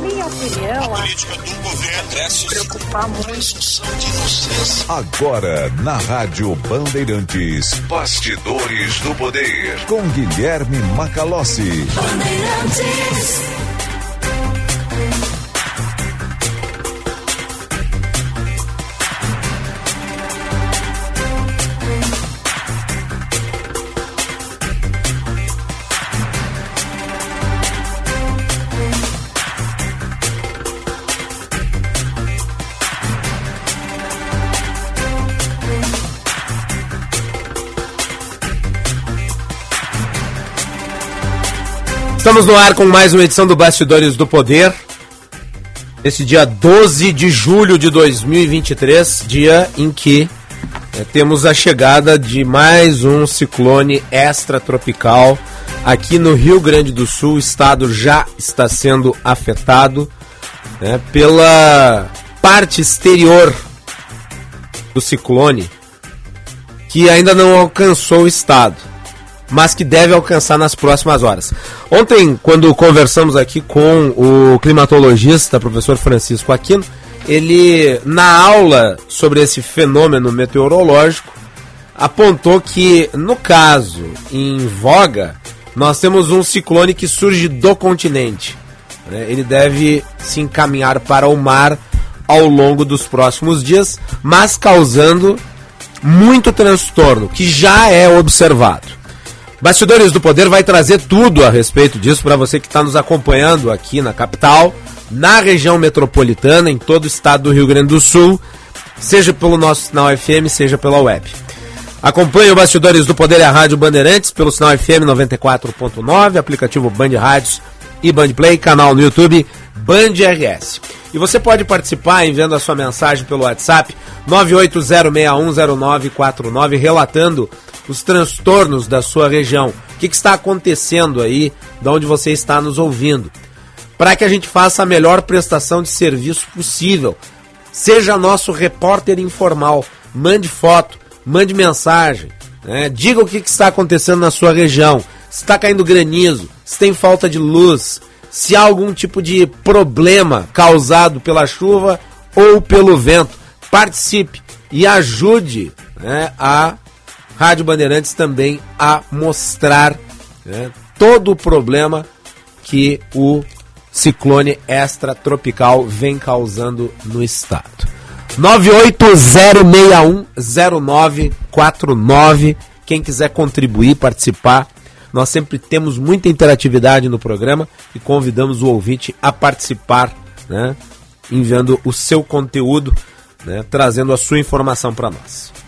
Na minha opinião, a política do governo se preocupar muito. Agora, na Rádio Bandeirantes, Bastidores do Poder, com Guilherme Macalossi. Bandeirantes. Estamos no ar com mais uma edição do Bastidores do Poder. Esse dia 12 de julho de 2023, dia em que é, temos a chegada de mais um ciclone extratropical aqui no Rio Grande do Sul. O estado já está sendo afetado né, pela parte exterior do ciclone que ainda não alcançou o estado mas que deve alcançar nas próximas horas. Ontem, quando conversamos aqui com o climatologista, professor Francisco Aquino, ele, na aula sobre esse fenômeno meteorológico, apontou que, no caso em voga, nós temos um ciclone que surge do continente. Né? Ele deve se encaminhar para o mar ao longo dos próximos dias, mas causando muito transtorno, que já é observado. Bastidores do Poder vai trazer tudo a respeito disso para você que está nos acompanhando aqui na capital, na região metropolitana, em todo o estado do Rio Grande do Sul, seja pelo nosso sinal FM, seja pela web. Acompanhe o Bastidores do Poder e a Rádio Bandeirantes pelo sinal FM 94.9, aplicativo Band Rádios e Band Play, canal no YouTube Band RS. E você pode participar enviando a sua mensagem pelo WhatsApp 980610949 relatando os transtornos da sua região. O que, que está acontecendo aí, de onde você está nos ouvindo. Para que a gente faça a melhor prestação de serviço possível. Seja nosso repórter informal. Mande foto, mande mensagem. Né? Diga o que, que está acontecendo na sua região. Se está caindo granizo, se tem falta de luz, se há algum tipo de problema causado pela chuva ou pelo vento. Participe e ajude né, a Rádio Bandeirantes também a mostrar né, todo o problema que o ciclone extratropical vem causando no estado. 980610949. Quem quiser contribuir, participar, nós sempre temos muita interatividade no programa e convidamos o ouvinte a participar, né, enviando o seu conteúdo, né, trazendo a sua informação para nós.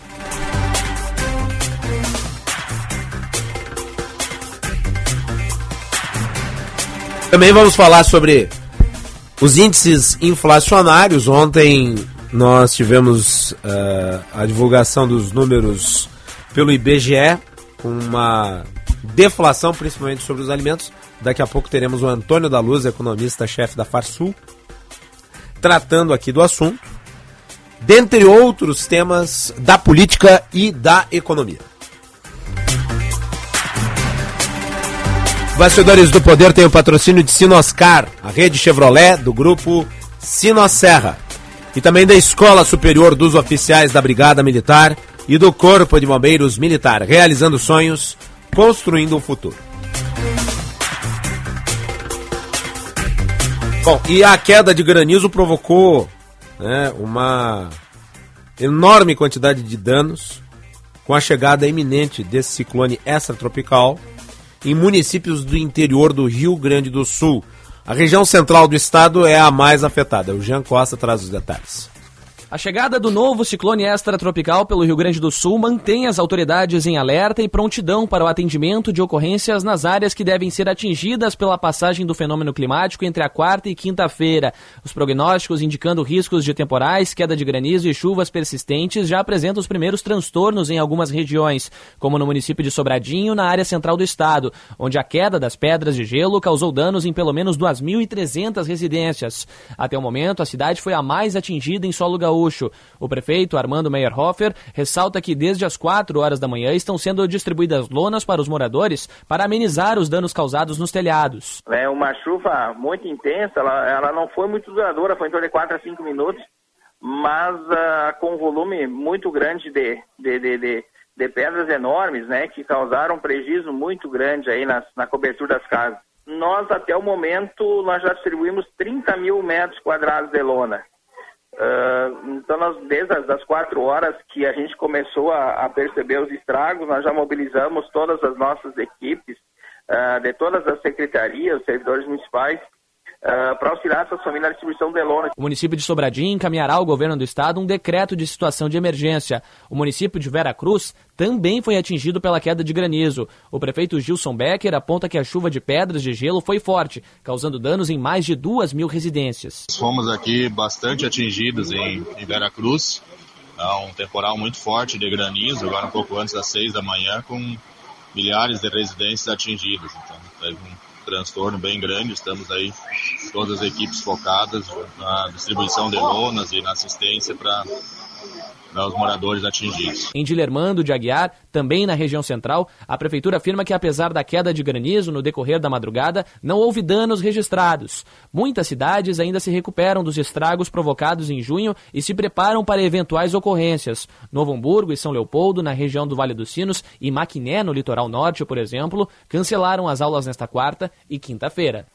Também vamos falar sobre os índices inflacionários. Ontem nós tivemos uh, a divulgação dos números pelo IBGE, com uma deflação, principalmente sobre os alimentos. Daqui a pouco teremos o Antônio da Luz, economista-chefe da Farsul, tratando aqui do assunto, dentre outros temas da política e da economia. Bastidores do Poder tem o patrocínio de Sinoscar, a rede Chevrolet do grupo Sinosserra. E também da Escola Superior dos Oficiais da Brigada Militar e do Corpo de Bombeiros Militar, realizando sonhos, construindo um futuro. Bom, e a queda de granizo provocou né, uma enorme quantidade de danos com a chegada iminente desse ciclone extratropical em municípios do interior do Rio Grande do Sul. A região central do estado é a mais afetada. O Jean Costa traz os detalhes. A chegada do novo ciclone extratropical pelo Rio Grande do Sul mantém as autoridades em alerta e prontidão para o atendimento de ocorrências nas áreas que devem ser atingidas pela passagem do fenômeno climático entre a quarta e quinta-feira. Os prognósticos indicando riscos de temporais, queda de granizo e chuvas persistentes já apresentam os primeiros transtornos em algumas regiões, como no município de Sobradinho, na área central do estado, onde a queda das pedras de gelo causou danos em pelo menos 2.300 residências. Até o momento, a cidade foi a mais atingida em solo gaúcho Gaúcho. O prefeito Armando Meyerhofer ressalta que desde as 4 horas da manhã estão sendo distribuídas lonas para os moradores para amenizar os danos causados nos telhados. É uma chuva muito intensa, ela, ela não foi muito duradoura, foi em torno de 4 a 5 minutos, mas uh, com um volume muito grande de, de, de, de, de pedras enormes, né, que causaram prejuízo muito grande aí na, na cobertura das casas. Nós, até o momento, nós já distribuímos 30 mil metros quadrados de lona. Uh, então, nós, desde as quatro horas que a gente começou a, a, perceber os estragos, nós já mobilizamos todas as nossas equipes, uh, de todas as secretarias, servidores municipais, uh, para auxiliar essas famílias na distribuição de lona. O município de Sobradinho encaminhará ao governo do estado um decreto de situação de emergência. O município de Vera Cruz também foi atingido pela queda de granizo. O prefeito Gilson Becker aponta que a chuva de pedras de gelo foi forte, causando danos em mais de duas mil residências. Fomos aqui bastante atingidos em, em Vera Cruz. Há um temporal muito forte de granizo, agora um pouco antes das seis da manhã, com milhares de residências atingidas. Então, teve um transtorno bem grande. Estamos aí, todas as equipes focadas na distribuição de lonas e na assistência para aos moradores atingidos. Em Dilermando de Aguiar, também na região central, a prefeitura afirma que apesar da queda de granizo no decorrer da madrugada, não houve danos registrados. Muitas cidades ainda se recuperam dos estragos provocados em junho e se preparam para eventuais ocorrências. Novo Hamburgo e São Leopoldo, na região do Vale dos Sinos, e Maquiné, no litoral norte, por exemplo, cancelaram as aulas nesta quarta e quinta-feira.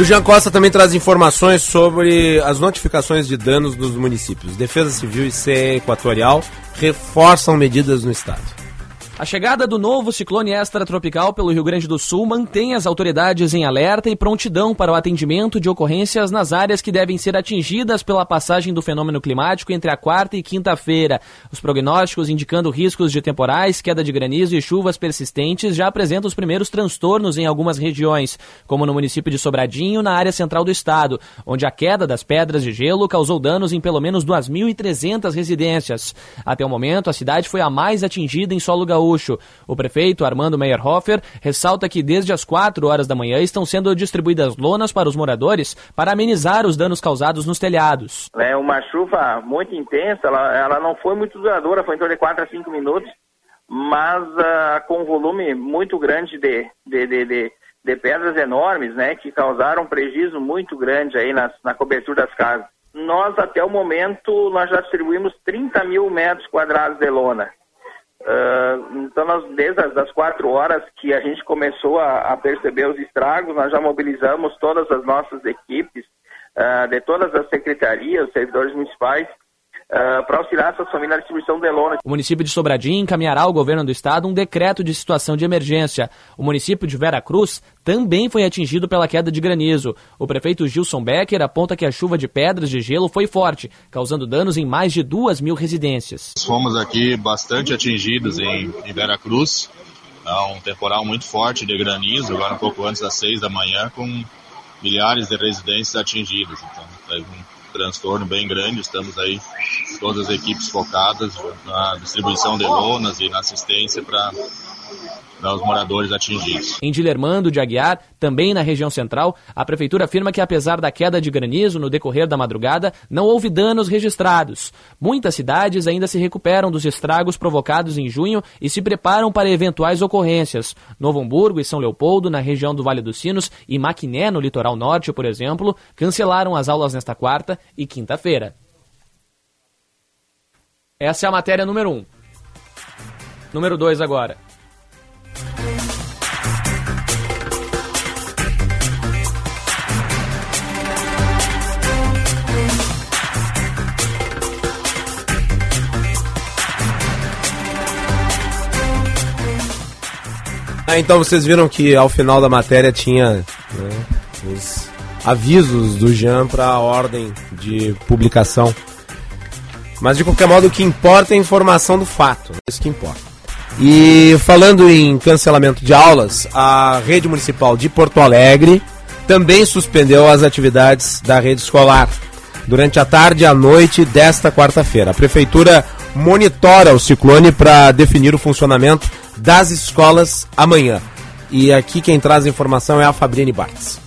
O Jean Costa também traz informações sobre as notificações de danos dos municípios. Defesa Civil e CE Equatorial reforçam medidas no estado. A chegada do novo ciclone extratropical pelo Rio Grande do Sul mantém as autoridades em alerta e prontidão para o atendimento de ocorrências nas áreas que devem ser atingidas pela passagem do fenômeno climático entre a quarta e quinta-feira. Os prognósticos indicando riscos de temporais, queda de granizo e chuvas persistentes já apresentam os primeiros transtornos em algumas regiões, como no município de Sobradinho, na área central do estado, onde a queda das pedras de gelo causou danos em pelo menos 2.300 residências. Até o momento, a cidade foi a mais atingida em solo gaúcho Gaúcho. O prefeito Armando Meyerhofer ressalta que desde as 4 horas da manhã estão sendo distribuídas lonas para os moradores para amenizar os danos causados nos telhados. É uma chuva muito intensa, ela, ela não foi muito duradoura, foi em torno de 4 a 5 minutos, mas uh, com um volume muito grande de, de, de, de, de pedras enormes, né, que causaram prejuízo muito grande aí na, na cobertura das casas. Nós, até o momento, nós já distribuímos 30 mil metros quadrados de lona. Uh, então, nós, desde as das quatro horas que a gente começou a, a, perceber os estragos, nós já mobilizamos todas as nossas equipes, uh, de todas as secretarias, servidores municipais, uh, para auxiliar essas famílias na distribuição de lona. O município de Sobradinho encaminhará ao governo do estado um decreto de situação de emergência. O município de Vera Cruz também foi atingido pela queda de granizo. O prefeito Gilson Becker aponta que a chuva de pedras de gelo foi forte, causando danos em mais de duas mil residências. Fomos aqui bastante atingidos em, em Vera Cruz. Há um temporal muito forte de granizo, agora um pouco antes das seis da manhã, com milhares de residências atingidas. Então, teve um transtorno bem grande. Estamos aí, todas as equipes focadas na distribuição de lonas e na assistência para aos moradores atingidos. Em Dilermando de Aguiar, também na região central, a prefeitura afirma que apesar da queda de granizo no decorrer da madrugada, não houve danos registrados. Muitas cidades ainda se recuperam dos estragos provocados em junho e se preparam para eventuais ocorrências. Novo Hamburgo e São Leopoldo, na região do Vale dos Sinos, e Maquiné, no litoral norte, por exemplo, cancelaram as aulas nesta quarta e quinta-feira. Essa é a matéria número 1. Um. Número 2 agora. Ah, então vocês viram que ao final da matéria tinha né, os avisos do Jean para a ordem de publicação. Mas de qualquer modo, o que importa é a informação do fato. É isso que importa. E falando em cancelamento de aulas, a rede municipal de Porto Alegre também suspendeu as atividades da rede escolar durante a tarde e a noite desta quarta-feira. A prefeitura monitora o ciclone para definir o funcionamento das escolas amanhã. e aqui quem traz a informação é a Fabriane Bartz.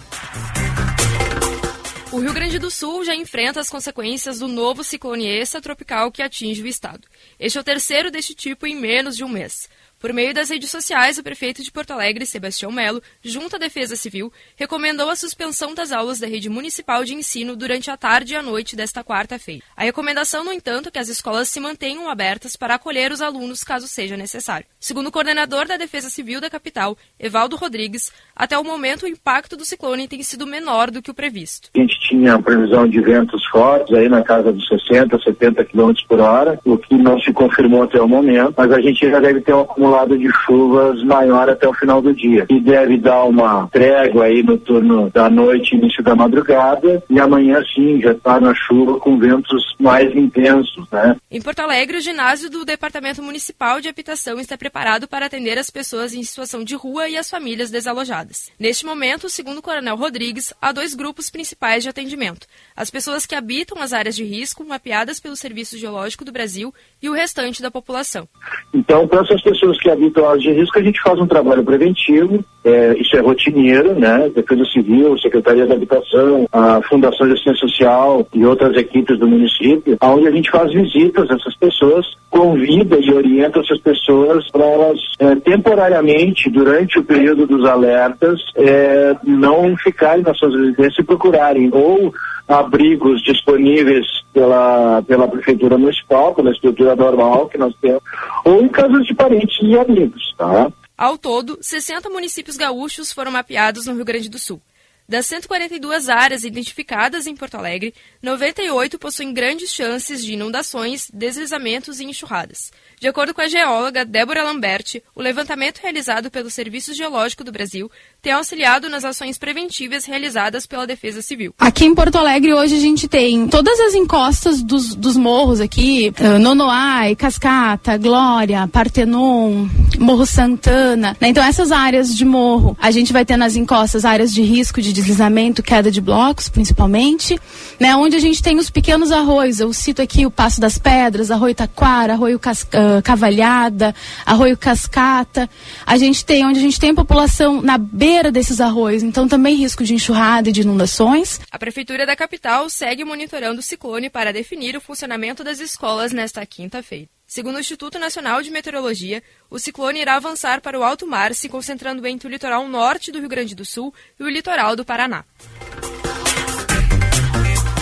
O Rio Grande do Sul já enfrenta as consequências do novo ciclone extratropical que atinge o estado. Este é o terceiro deste tipo em menos de um mês. Por meio das redes sociais, o prefeito de Porto Alegre, Sebastião Melo, junto à Defesa Civil, recomendou a suspensão das aulas da rede municipal de ensino durante a tarde e a noite desta quarta-feira. A recomendação, no entanto, é que as escolas se mantenham abertas para acolher os alunos caso seja necessário. Segundo o coordenador da Defesa Civil da capital, Evaldo Rodrigues, até o momento o impacto do ciclone tem sido menor do que o previsto. A gente tinha previsão de ventos fortes aí na casa dos 60, 70 km por hora, o que não se confirmou até o momento, mas a gente já deve ter um acumulado de chuvas maior até o final do dia. E deve dar uma trégua aí no turno da noite, início da madrugada, e amanhã sim já está na chuva com ventos mais intensos, né? Em Porto Alegre, o ginásio do Departamento Municipal de Habitação está preparado para atender as pessoas em situação de rua e as famílias desalojadas. Neste momento, segundo o Coronel Rodrigues, há dois grupos principais de atendimento: as pessoas que habitam as áreas de risco, mapeadas pelo Serviço Geológico do Brasil, e o restante da população. Então, para essas pessoas que habitam áreas de risco, a gente faz um trabalho preventivo, é, isso é rotineiro, né? Defesa Civil, Secretaria da Habitação, a Fundação de Assistência Social e outras equipes do município, onde a gente faz visitas a essas pessoas, convida e orienta essas pessoas para elas é, temporariamente, durante o período dos alertas, é, não ficarem nas suas residências e procurarem ou abrigos disponíveis pela, pela Prefeitura Municipal, pela estrutura normal que nós temos, ou em casos de parentes e amigos, tá? Ao todo, 60 municípios gaúchos foram mapeados no Rio Grande do Sul. Das 142 áreas identificadas em Porto Alegre, 98 possuem grandes chances de inundações, deslizamentos e enxurradas. De acordo com a geóloga Débora Lamberti, o levantamento realizado pelo Serviço Geológico do Brasil tem auxiliado nas ações preventivas realizadas pela Defesa Civil. Aqui em Porto Alegre hoje a gente tem todas as encostas dos, dos morros aqui, uh, Nonoai, Cascata, Glória, Partenon, Morro Santana. Né? Então essas áreas de morro, a gente vai ter nas encostas áreas de risco de deslizamento, queda de blocos, principalmente, né? Onde a gente tem os pequenos arroios. Eu cito aqui o Passo das Pedras, Arroio Taquara, Arroio Cas uh, Cavalhada, Arroio Cascata. A gente tem onde a gente tem população na beira beira desses arroios, então também risco de enxurrada e de inundações. A Prefeitura da capital segue monitorando o ciclone para definir o funcionamento das escolas nesta quinta-feira. Segundo o Instituto Nacional de Meteorologia, o ciclone irá avançar para o alto mar, se concentrando entre o litoral norte do Rio Grande do Sul e o litoral do Paraná.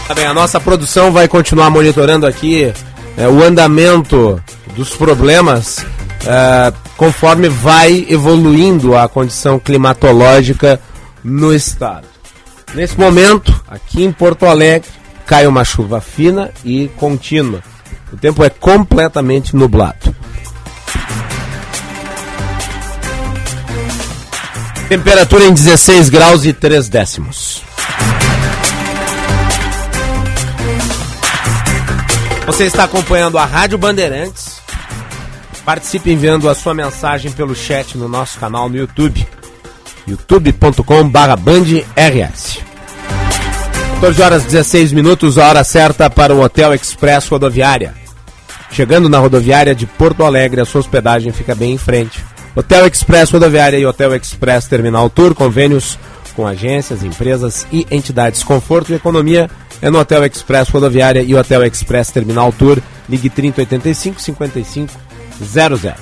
Tá bem, a nossa produção vai continuar monitorando aqui é, o andamento dos problemas uh, conforme vai evoluindo a condição climatológica no estado. Nesse momento, aqui em Porto Alegre, cai uma chuva fina e contínua. O tempo é completamente nublado. Temperatura em 16 graus e 3 décimos. Você está acompanhando a Rádio Bandeirantes Participe enviando a sua mensagem pelo chat no nosso canal no YouTube, youtube.com/bandrs. 14 horas 16 minutos, a hora certa para o Hotel Express Rodoviária. Chegando na rodoviária de Porto Alegre, a sua hospedagem fica bem em frente. Hotel Express Rodoviária e Hotel Express Terminal Tour, convênios com agências, empresas e entidades. Conforto e economia é no Hotel Express Rodoviária e Hotel Express Terminal Tour. Ligue 3085 55 00.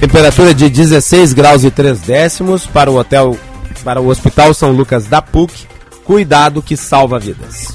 Temperatura de 16 graus e 3 décimos para o hotel, para o Hospital São Lucas da PUC. Cuidado que salva vidas.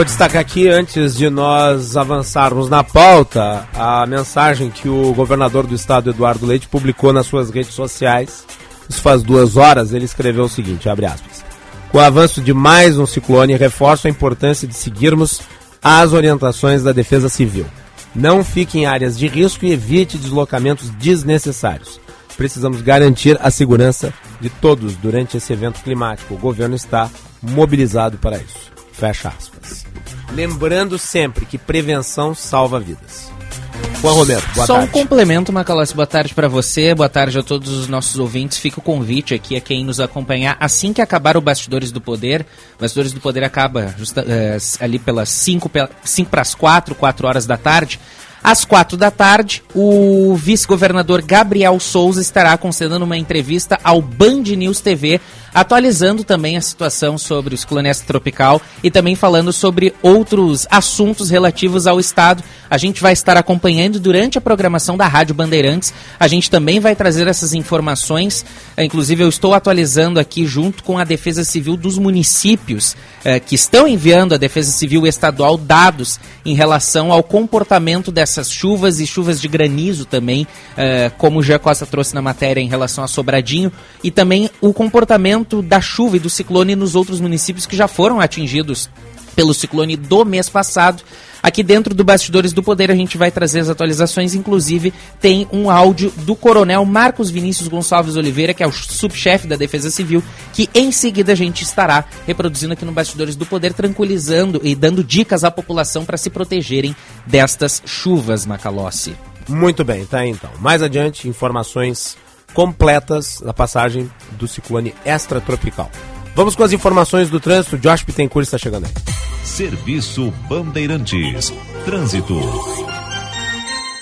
Vou destacar aqui, antes de nós avançarmos na pauta, a mensagem que o governador do estado, Eduardo Leite, publicou nas suas redes sociais. Isso faz duas horas. Ele escreveu o seguinte: abre aspas. Com o avanço de mais um ciclone, reforço a importância de seguirmos as orientações da Defesa Civil. Não fique em áreas de risco e evite deslocamentos desnecessários. precisamos garantir a segurança de todos durante esse evento climático. O governo está mobilizado para isso. Fecha aspas. Lembrando sempre que prevenção salva vidas. Juan Romero, boa Só tarde. um complemento, Macalossi. Boa tarde para você, boa tarde a todos os nossos ouvintes. Fica o convite aqui a quem nos acompanhar assim que acabar o Bastidores do Poder. Bastidores do Poder acaba justa, eh, ali pelas 5 para as 4, 4 horas da tarde. Às quatro da tarde, o vice-governador Gabriel Souza estará concedendo uma entrevista ao Band News TV, atualizando também a situação sobre o ciclone tropical e também falando sobre outros assuntos relativos ao estado. A gente vai estar acompanhando durante a programação da Rádio Bandeirantes. A gente também vai trazer essas informações. Eh, Inclusive, eu estou atualizando aqui junto com a Defesa Civil dos municípios eh, que estão enviando à Defesa Civil Estadual dados em relação ao comportamento dessas chuvas e chuvas de granizo também, eh, como o Jean Costa trouxe na matéria em relação a Sobradinho, e também o comportamento da chuva e do ciclone nos outros municípios que já foram atingidos pelo ciclone do mês passado. Aqui dentro do Bastidores do Poder a gente vai trazer as atualizações, inclusive tem um áudio do Coronel Marcos Vinícius Gonçalves Oliveira, que é o subchefe da Defesa Civil, que em seguida a gente estará reproduzindo aqui no Bastidores do Poder, tranquilizando e dando dicas à população para se protegerem destas chuvas, Macalossi. Muito bem, tá então. Mais adiante, informações completas da passagem do ciclone extratropical. Vamos com as informações do trânsito. Josh Pittencourt está chegando aí. Serviço Bandeirantes. Trânsito.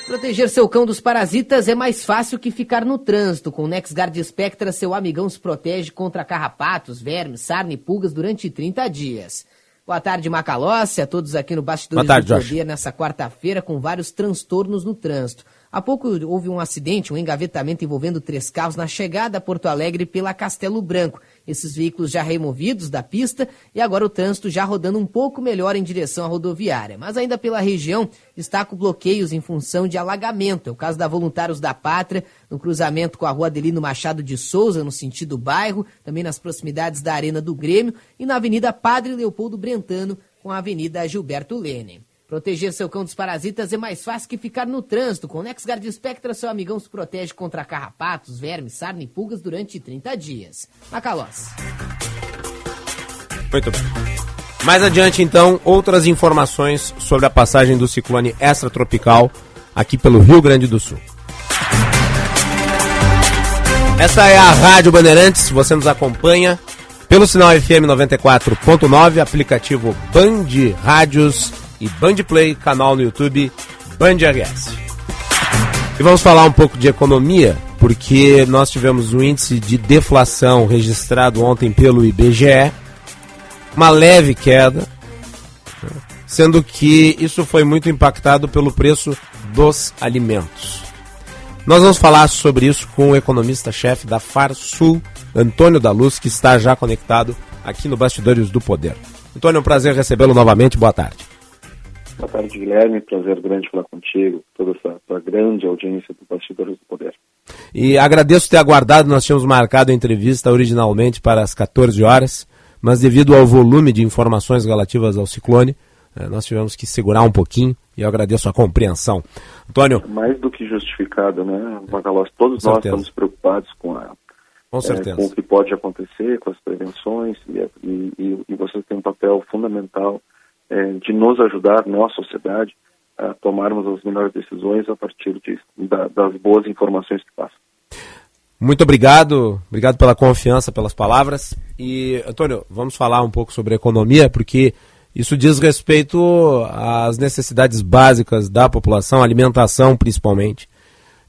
Proteger seu cão dos parasitas é mais fácil que ficar no trânsito. Com o NexGuard Spectra, seu amigão se protege contra carrapatos, vermes, sarna e pulgas durante 30 dias. Boa tarde, Macalossi, a todos aqui no Bastidores Boa tarde, do Josh. Poder nessa quarta-feira com vários transtornos no trânsito. Há pouco houve um acidente, um engavetamento envolvendo três carros na chegada a Porto Alegre pela Castelo Branco. Esses veículos já removidos da pista e agora o trânsito já rodando um pouco melhor em direção à rodoviária. Mas ainda pela região está com bloqueios em função de alagamento. É o caso da Voluntários da Pátria, no cruzamento com a rua Adelino Machado de Souza, no sentido bairro, também nas proximidades da Arena do Grêmio e na Avenida Padre Leopoldo Brentano com a Avenida Gilberto Lene. Proteger seu cão dos parasitas é mais fácil que ficar no trânsito. Com o NexGuard Spectra, seu amigão se protege contra carrapatos, vermes, sarna e pulgas durante 30 dias. Macalós. Muito bem. Mais adiante, então, outras informações sobre a passagem do ciclone extratropical aqui pelo Rio Grande do Sul. Essa é a Rádio Bandeirantes, você nos acompanha pelo sinal FM 94.9, aplicativo Band Rádios e Band Play, canal no YouTube Band RS. E vamos falar um pouco de economia, porque nós tivemos um índice de deflação registrado ontem pelo IBGE, uma leve queda, sendo que isso foi muito impactado pelo preço dos alimentos. Nós vamos falar sobre isso com o economista-chefe da Farsul, Antônio da Luz, que está já conectado aqui no Bastidores do Poder. Antônio, é um prazer recebê-lo novamente. Boa tarde. Boa tarde, Guilherme. Prazer grande falar contigo, toda essa, essa grande audiência do Bastidores do Poder. E agradeço ter aguardado, nós tínhamos marcado a entrevista originalmente para as 14 horas, mas devido ao volume de informações relativas ao ciclone, eh, nós tivemos que segurar um pouquinho e eu agradeço a compreensão. Antônio, Mais do que justificado, né, Macalós? Todos nós estamos preocupados com, a, com é, com o que pode acontecer, com as prevenções, e, e, e, e você tem um papel fundamental é, de nos ajudar, nós, sociedade, a tomarmos as melhores decisões a partir de, da, das boas informações que passam. Muito obrigado, obrigado pela confiança, pelas palavras. E, Antônio, vamos falar um pouco sobre economia, porque isso diz respeito às necessidades básicas da população, alimentação principalmente.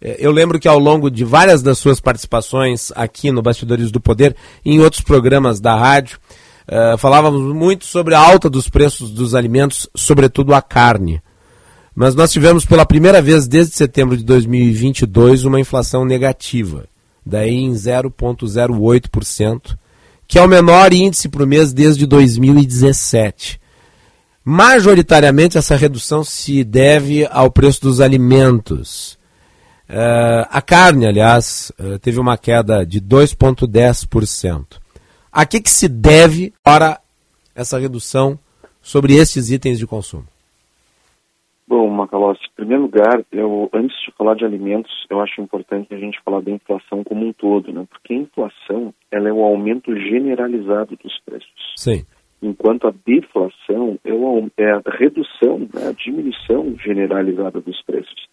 Eh, Eu lembro que ao longo de várias das suas participações aqui no Bastidores do Poder em outros programas da rádio, eh, falávamos muito sobre a alta dos preços dos alimentos, sobretudo a carne. Mas nós tivemos pela primeira vez desde setembro de 2022 uma inflação negativa, daí em 0,08%, que é o menor índice para o mês desde 2017. Majoritariamente essa redução se deve ao preço dos alimentos. Eh, a carne, aliás, eh, teve uma queda de 2,10%. A que, que se deve para essa redução sobre estes itens de consumo? Bom, Macalossi, em primeiro lugar, eu, antes de falar de alimentos, eu acho importante a gente falar da inflação como um todo, né? Porque a inflação, ela é o aumento generalizado dos preços. Sim. Enquanto a deflação é, é a redução, né? a diminuição generalizada dos preços.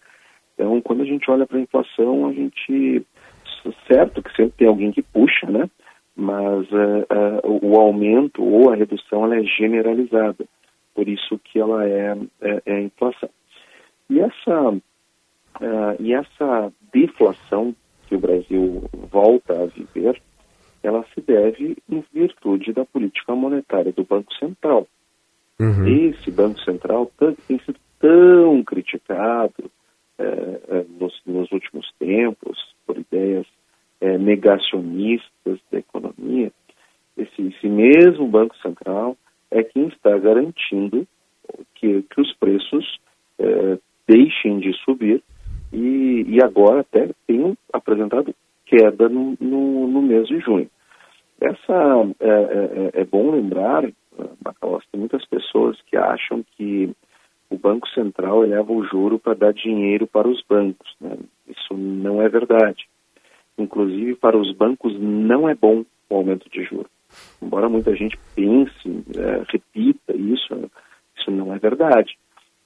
Então, quando a gente olha para a inflação, a gente... Certo que sempre tem alguém que puxa, né? Mas uh, uh, o aumento ou a redução, ela é generalizada por isso que ela é, é, é inflação. E essa, uh, e essa deflação que o Brasil volta a viver, ela se deve em virtude da política monetária do Banco Central. Uhum. Esse Banco Central tem sido tão criticado nos, nos, últimos tempos por ideias é, negacionistas da economia. Esse, esse mesmo Banco Central é quem está garantindo que, que os preços é, deixem de subir e, e agora até tenham apresentado queda no, no, no mês de junho. Essa é, é, é bom lembrar, Macalós, tem muitas pessoas que acham que o Banco Central eleva o juro para dar dinheiro para os bancos. Né? Isso não é verdade. Inclusive, para os bancos não é bom o aumento de juros embora muita gente pense, é, repita isso, isso não é verdade.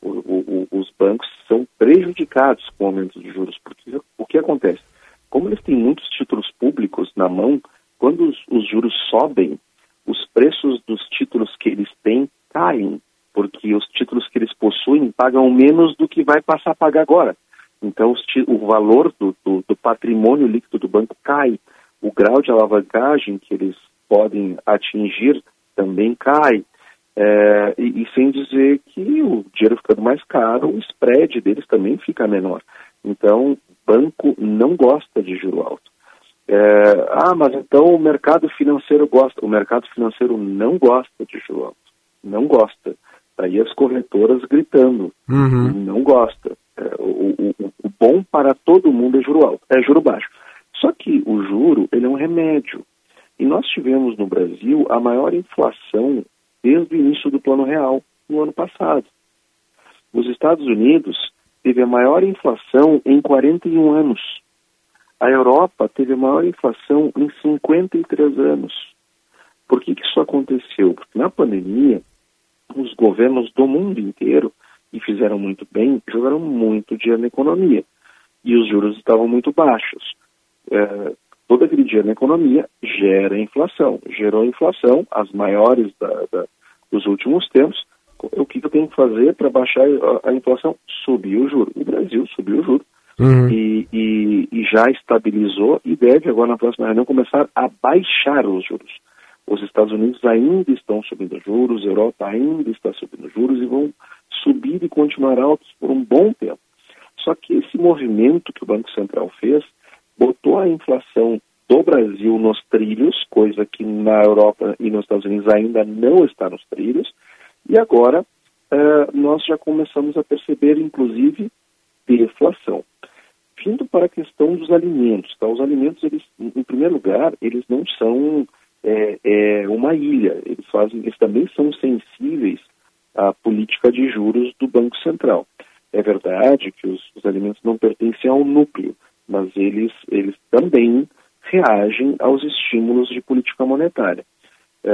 O, o, os bancos são prejudicados com o aumento de juros, porque o que acontece? Como eles têm muitos títulos públicos na mão, quando os, os juros sobem, os preços dos títulos que eles têm caem, porque os títulos que eles possuem pagam menos do que vai passar a pagar agora. Então, o valor do, do, do patrimônio líquido do banco cai, o grau de alavancagem que eles podem atingir também cai. É, e, e, sem dizer que o dinheiro ficando mais caro, o spread deles também fica menor. Então, banco não gosta de juro alto. É, ah, mas então o mercado financeiro gosta. O mercado financeiro não gosta de juro alto. Não gosta. Aí as corretoras gritando. Uhum. Não gosta. O, o, o, bom para todo mundo é juro alto, é juro baixo. Só que o juro, ele é um remédio. E nós tivemos no Brasil a maior inflação desde o início do Plano Real, no ano passado. Os Estados Unidos teve a maior inflação em 41 anos. A Europa teve a maior inflação em 53 anos. Por que, que isso aconteceu? Porque na pandemia, os governos do mundo inteiro, e fizeram muito bem, jogaram muito dinheiro na economia. E os juros estavam muito baixos. É, todo aquele dinheiro na economia gera inflação. Gerou inflação, as maiores da, da, dos últimos tempos. O que eu tenho que fazer para baixar a, a, inflação? Subir o juro. O Brasil subiu o juro uhum. e, e, e, já estabilizou e deve agora na próxima reunião começar a baixar os juros. Os Estados Unidos ainda estão subindo juros, a Europa ainda está subindo juros e vão subir e continuar altos por um bom tempo. Só que esse movimento que o Banco Central fez botou a inflação do Brasil nos trilhos, coisa que na Europa e nos Estados Unidos ainda não está nos trilhos, e agora uh, nós já começamos a perceber, inclusive, deflação. Vindo para a questão dos alimentos, tá? os alimentos, eles, em primeiro lugar, eles não são é, é, uma ilha, eles, fazem, eles também são sensíveis à política de juros do Banco Central. É verdade que os, os alimentos não pertencem ao núcleo, mas eles, eles também reagem aos estímulos de política monetária. É,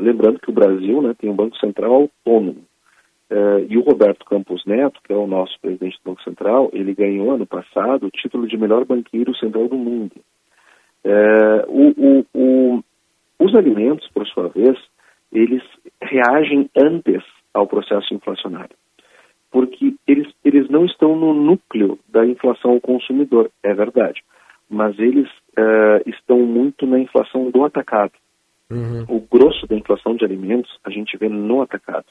lembrando que o Brasil né, tem um Banco Central autônomo. É, e o Roberto Campos Neto, que é o nosso presidente do Banco Central, ele ganhou ano passado o título de melhor banqueiro central do mundo. O, o, o, os alimentos, por sua vez, eles reagem antes ao processo inflacionário porque eles, eles não estão no núcleo da inflação ao consumidor, é verdade, mas eles uh, estão muito na inflação do atacado. Uhum. O grosso da inflação de alimentos a gente vê no atacado,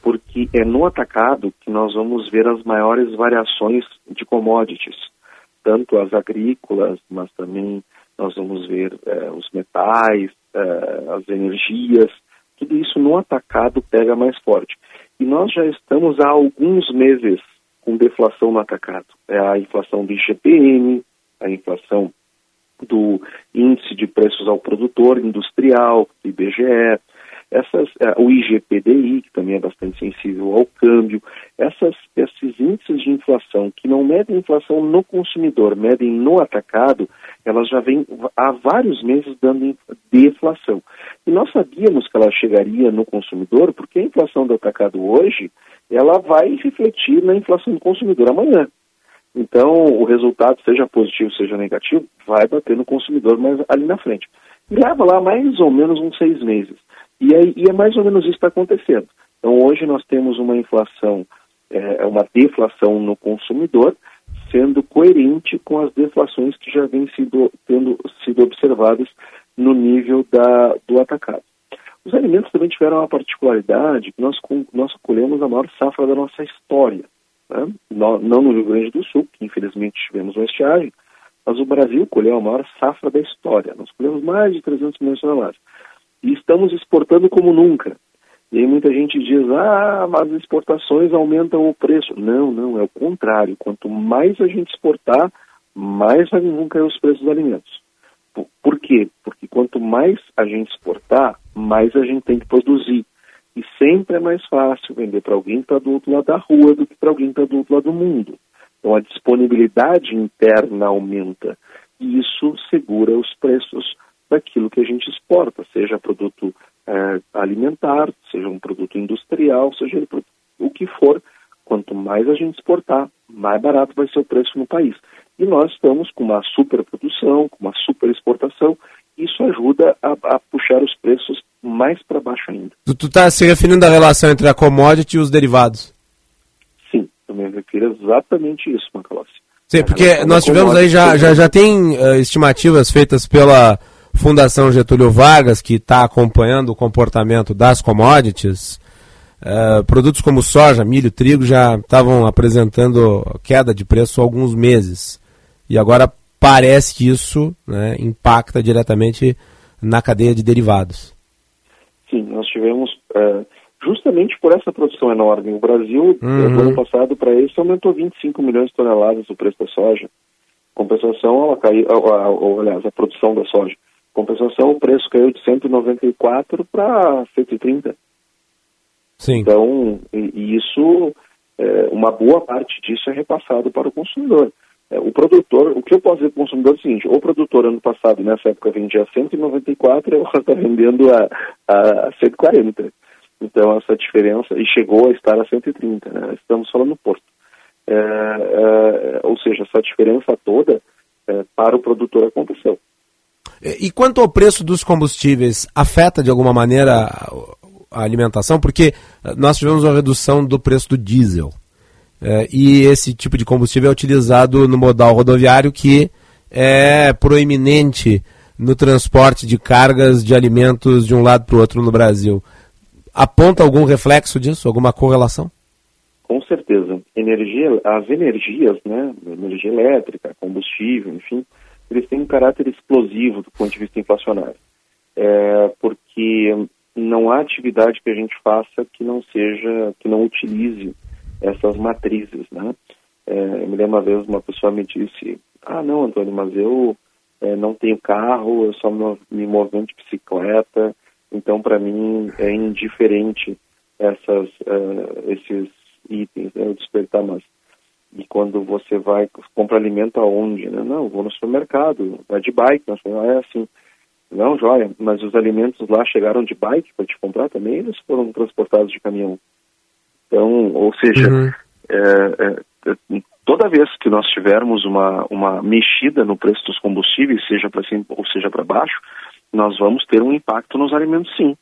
porque é no atacado que nós vamos ver as maiores variações de commodities, tanto as agrícolas, mas também nós vamos ver uh, os metais, uh, as energias, tudo isso no atacado pega mais forte. E nós já estamos há alguns meses com deflação no atacado. É a inflação do IGPM, a inflação do índice de preços ao produtor industrial, IBGE. Essas, eh, o IGPDI, que também é bastante sensível ao câmbio, essas, esses índices de inflação que não medem inflação no consumidor, medem no atacado, elas já vêm há vários meses dando deflação. E nós sabíamos que ela chegaria no consumidor, porque a inflação do atacado hoje, ela vai refletir na inflação do consumidor amanhã. Então, o resultado, seja positivo, seja negativo, vai bater no consumidor mais ali na frente. Leva lá mais ou menos uns seis meses. E, aí, e é mais ou menos isso que está acontecendo. Então, hoje nós temos uma inflação, é, uma deflação no consumidor, sendo coerente com as deflações que já vêm sido, tendo sido observadas no nível da, do atacado. Os alimentos também tiveram uma particularidade nós, nós colhemos a maior safra da nossa história. Né? Não, não no Rio Grande do Sul, que infelizmente tivemos uma estiagem, mas o Brasil colheu a maior safra da história. Nós colhemos mais de 300 milhões de toneladas. E estamos exportando como nunca. E aí muita gente diz, ah, mas as exportações aumentam o preço. Não, não, é o contrário. Quanto mais a gente exportar, mais vão cair os preços dos alimentos. Por, por quê? Porque quanto mais a gente exportar, mais a gente tem que produzir. E sempre é mais fácil vender para alguém que está do outro lado da rua do que para alguém que está do outro lado do mundo. Então a disponibilidade interna aumenta e isso segura os preços daquilo que a gente exporta, seja produto é, alimentar, seja um produto industrial, seja o que for. Quanto mais a gente exportar, mais barato vai ser o preço no país. E nós estamos com uma superprodução, com uma super exportação, isso ajuda a, a puxar os preços mais para baixo ainda. Tu está se referindo à relação entre a commodity e os derivados? Me refiro exatamente isso, Macalossi. Sim, porque nós tivemos aí, já, já, já tem uh, estimativas feitas pela Fundação Getúlio Vargas, que está acompanhando o comportamento das commodities. Uh, produtos como soja, milho, trigo já estavam apresentando queda de preço há alguns meses. E agora parece que isso né, impacta diretamente na cadeia de derivados. Sim, nós tivemos, uh, justamente por essa produção enorme, o Brasil, uhum. no ano passado, para esse, aumentou 25 milhões de toneladas o preço da soja. Compensação, ela caiu, aliás, a produção da soja. Compensação, o preço caiu de 194 para 130. Sim. Então, e, e isso, é, uma boa parte disso é repassado para o consumidor. É, o produtor, o que eu posso dizer para o consumidor é o seguinte, o produtor ano passado, nessa época, vendia 194, agora está vendendo a, a 140. Então, essa diferença, e chegou a estar a 130, né? estamos falando no Porto. É, é, ou seja, essa diferença toda é, para o produtor aconteceu. E quanto ao preço dos combustíveis, afeta de alguma maneira a alimentação? Porque nós tivemos uma redução do preço do diesel. É, e esse tipo de combustível é utilizado no modal rodoviário, que é proeminente no transporte de cargas de alimentos de um lado para o outro no Brasil. Aponta algum reflexo disso, alguma correlação? Com certeza. Energia, as energias, né, energia elétrica, combustível, enfim, eles têm um caráter explosivo do ponto de vista inflacionário. É, porque não há atividade que a gente faça que não seja, que não utilize essas matrizes, né? É, eu me lembro uma vez uma pessoa me disse, ah não Antônio, mas eu é, não tenho carro, eu só me, movimento de bicicleta, então para mim é indiferente essas, uh, esses itens, né? eu despertar mais. E quando você vai, compra alimento aonde? Né? Não, vou no supermercado, vai de bike, ah, é assim. Não, joia, mas os alimentos lá chegaram de bike para te comprar também, eles foram transportados de caminhão. Então, ou seja, uhum. é, é, toda vez que nós tivermos uma, uma mexida no preço dos combustíveis, seja para cima ou seja para baixo, nós vamos ter um impacto nos alimentos sim.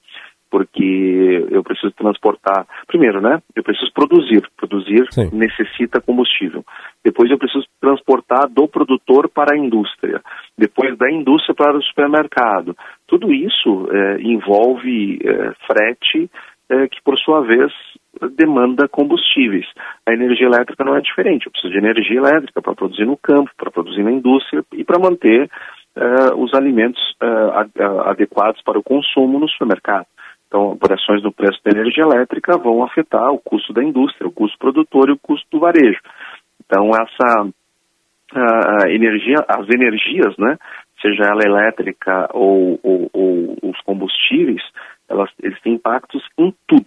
Porque eu preciso transportar, primeiro, né? Eu preciso produzir. Produzir sim. necessita combustível. Depois eu preciso transportar do produtor para a indústria. Depois da indústria para o supermercado. Tudo isso é, envolve é, frete, é, que por sua vez demanda combustíveis. A energia elétrica não é diferente. Eu preciso de energia elétrica para produzir no campo, para produzir na indústria e para manter uh, os alimentos uh, adequados para o consumo no supermercado. Então, variações no preço da energia elétrica vão afetar o custo da indústria, o custo produtor e o custo do varejo. Então, essa uh, energia, as energias, né, seja ela elétrica ou, ou, ou os combustíveis, elas, eles têm impactos em tudo,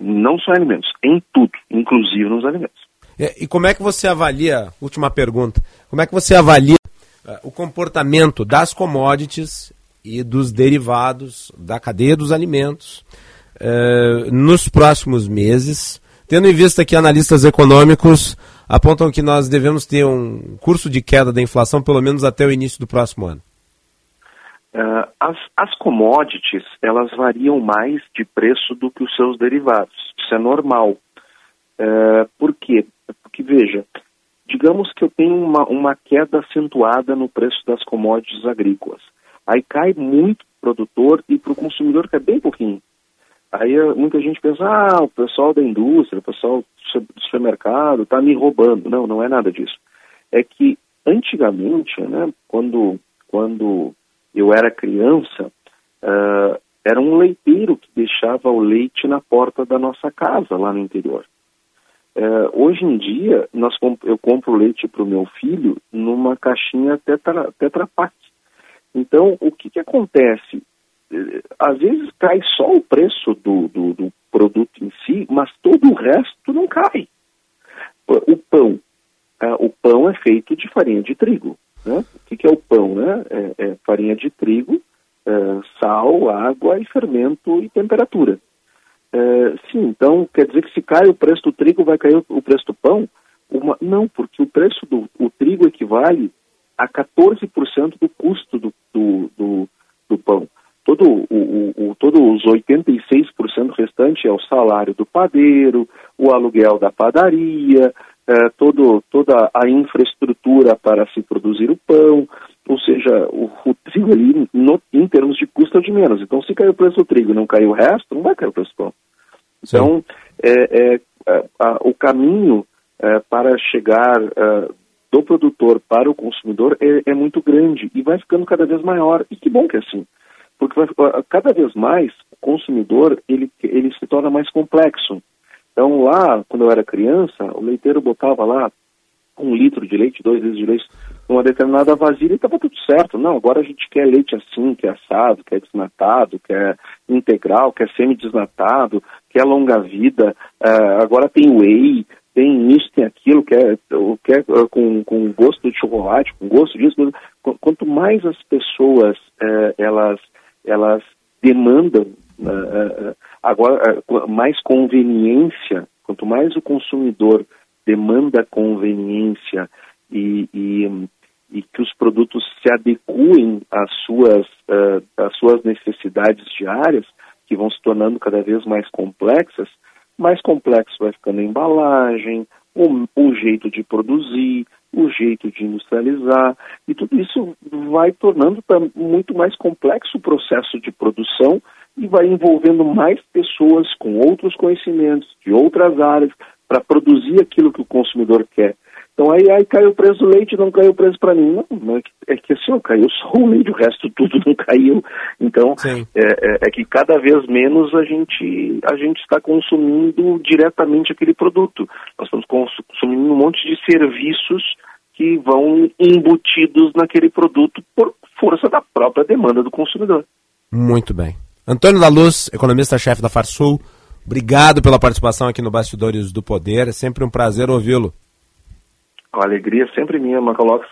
não só em alimentos, em tudo, inclusive nos alimentos. E, e como é que você avalia, última pergunta, como é que você avalia o comportamento das commodities e dos derivados da cadeia dos alimentos uh, nos próximos meses, tendo em vista que analistas econômicos apontam que nós devemos ter um curso de queda da inflação pelo menos até o início do próximo ano? Uh, as, as commodities, elas variam mais de preço do que os seus derivados. Isso é normal. Uh, por quê? Porque, veja, digamos que eu tenho uma, uma queda acentuada no preço das commodities agrícolas. Aí cai muito para o produtor e para o consumidor cai bem pouquinho. Aí uh, muita gente pensa, ah, o pessoal da indústria, o pessoal do supermercado está me roubando. Não, não é nada disso. É que antigamente, né, quando, quando eu era criança, uh, era um leiteiro que deixava o leite na porta da nossa casa, lá no interior. Uh, hoje em dia, nós eu compro leite para o meu filho numa caixinha tetra, tetra Pak. Então, o que, que acontece? Uh, às vezes cai só o preço do, do, do, produto em si, mas todo o resto não cai. O pão. o pão é feito de farinha de trigo. Né? O que, que, é o pão? Né? É, é farinha de trigo, é, sal, água e fermento e temperatura. É, sim, então quer dizer que se cai o preço do trigo, vai cair o preço do pão? Uma, não, porque o preço do o trigo equivale a 14% do custo do, do, do, do pão. Todo o, o, todos os 86% restante é o salário do padeiro, o aluguel da padaria, é, todo, toda a infraestrutura para se produzir o pão, ou seja, o, o trigo ali, no, em termos de custo, é de menos. Então, se cair o preço do trigo e não cair o resto, não vai cair o preço do pão. Então, é, é, é, a, o caminho é, para chegar é, do produtor para o consumidor é, é, muito grande e vai ficando cada vez maior. E que bom que é assim, porque vai, cada vez mais o consumidor ele, ele se torna mais complexo. Então lá, quando eu era criança, o leiteiro botava lá um litro de leite, dois litros de leite numa determinada vasilha e estava tudo certo. Não, agora a gente quer leite assim, quer assado, quer desnatado, quer integral, quer semi-desnatado, quer longa vida, uh, agora tem whey, tem isso, tem aquilo, quer, quer com, com gosto de chocolate, com gosto disso. Quanto mais as pessoas uh, elas, elas demandam Agora, é, mais conveniência, quanto mais o consumidor demanda conveniência e, e, e que os produtos se adequem às suas, às suas necessidades diárias, que vão se tornando cada vez mais complexas, mais complexo vai ficando a embalagem, o, o jeito de produzir, o jeito de industrializar, e tudo isso vai tornando muito mais complexo o processo de produção e vai envolvendo mais pessoas com outros conhecimentos de outras áreas para produzir aquilo que o consumidor quer. Então aí, aí caiu o preço do leite, não caiu o preço para mim. Não, não é, que, é que assim, caiu só o leite, o resto tudo não caiu. Então é, é, é, que cada vez menos a gente, a gente está consumindo diretamente aquele produto. Nós estamos consumindo um monte de serviços que vão embutidos naquele produto por força da própria demanda do consumidor. Muito bem. Antônio da Luz, economista-chefe da Farsul, obrigado pela participação aqui no Bastidores do Poder. É sempre um prazer ouvi-lo. A alegria é sempre minha, Macalox,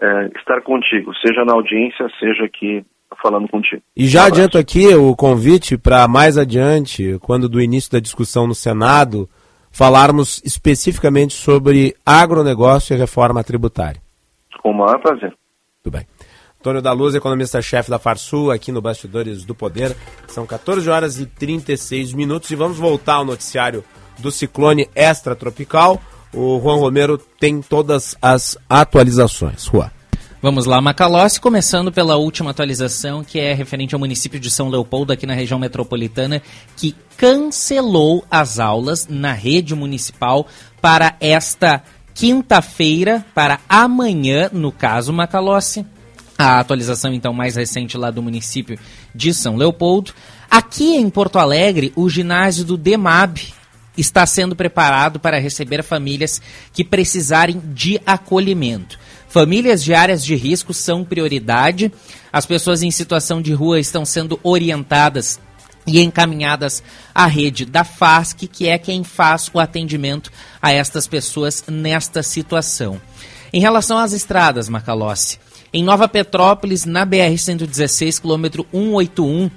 é, estar contigo, seja na audiência, seja aqui falando contigo. E já um adianto aqui o convite para mais adiante, quando do início da discussão no Senado, falarmos especificamente sobre agronegócio e reforma tributária. Com o maior prazer. Tudo bem. Antônio da Luz, economista-chefe da Farsul, aqui no Bastidores do Poder. São 14 horas e 36 minutos e vamos voltar ao noticiário do ciclone extratropical. O Juan Romero tem todas as atualizações. Juan. Vamos lá, Macalossi, começando pela última atualização, que é referente ao município de São Leopoldo, aqui na região metropolitana, que cancelou as aulas na rede municipal para esta quinta-feira, para amanhã, no caso, Macalossi a atualização então mais recente lá do município de São Leopoldo. Aqui em Porto Alegre, o ginásio do DEMAB está sendo preparado para receber famílias que precisarem de acolhimento. Famílias de áreas de risco são prioridade. As pessoas em situação de rua estão sendo orientadas e encaminhadas à rede da FASC, que é quem faz o atendimento a estas pessoas nesta situação. Em relação às estradas, Macalossi, em Nova Petrópolis, na BR-116, quilômetro 181,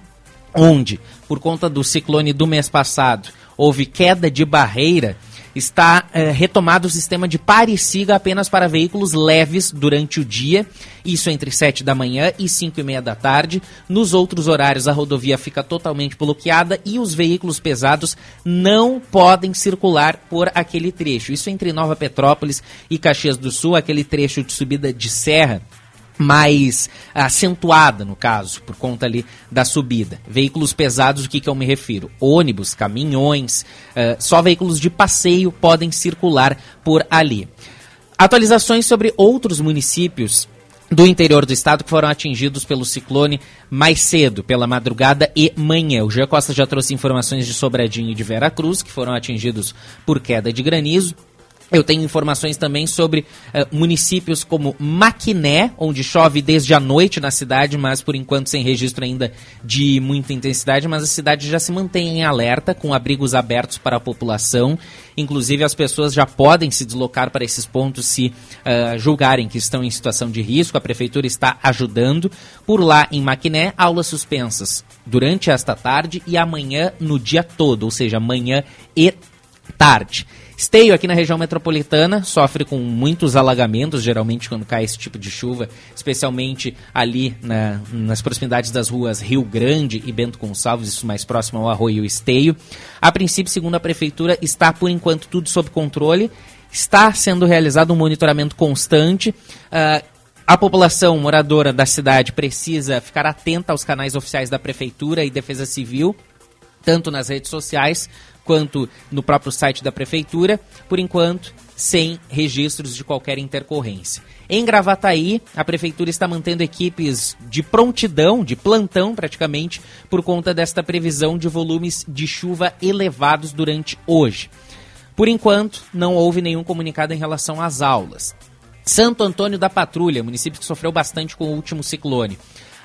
onde, por conta do ciclone do mês passado, houve queda de barreira, está é, retomado o sistema de pare siga apenas para veículos leves durante o dia, isso entre 7 da manhã e 5 e meia da tarde. Nos outros horários, a rodovia fica totalmente bloqueada e os veículos pesados não podem circular por aquele trecho. Isso entre Nova Petrópolis e Caxias do Sul, aquele trecho de subida de serra mais acentuada, no caso, por conta ali da subida. Veículos pesados, o que, que eu me refiro? Ônibus, caminhões, uh, só veículos de passeio podem circular por ali. Atualizações sobre outros municípios do interior do estado que foram atingidos pelo ciclone mais cedo, pela madrugada e manhã. O Gia Costa já trouxe informações de Sobradinho e de Vera Cruz, que foram atingidos por queda de granizo. Eu tenho informações também sobre uh, municípios como Maquiné, onde chove desde a noite na cidade, mas por enquanto sem registro ainda de muita intensidade, mas a cidade já se mantém em alerta, com abrigos abertos para a população. Inclusive as pessoas já podem se deslocar para esses pontos se uh, julgarem que estão em situação de risco. A prefeitura está ajudando. Por lá em Maquiné, aulas suspensas durante esta tarde e amanhã no dia todo, ou seja, amanhã e tarde. Esteio, aqui na região metropolitana, sofre com muitos alagamentos, geralmente quando cai esse tipo de chuva, especialmente ali na, nas proximidades das ruas Rio Grande e Bento Gonçalves, isso mais próximo ao Arroio Esteio. A princípio, segundo a Prefeitura, está por enquanto tudo sob controle, está sendo realizado um monitoramento constante. Uh, a população moradora da cidade precisa ficar atenta aos canais oficiais da Prefeitura e Defesa Civil, tanto nas redes sociais quanto no próprio site da prefeitura, por enquanto sem registros de qualquer intercorrência. Em Gravataí, a prefeitura está mantendo equipes de prontidão, de plantão praticamente, por conta desta previsão de volumes de chuva elevados durante hoje. Por enquanto, não houve nenhum comunicado em relação às aulas. Santo Antônio da Patrulha, município que sofreu bastante com o último ciclone.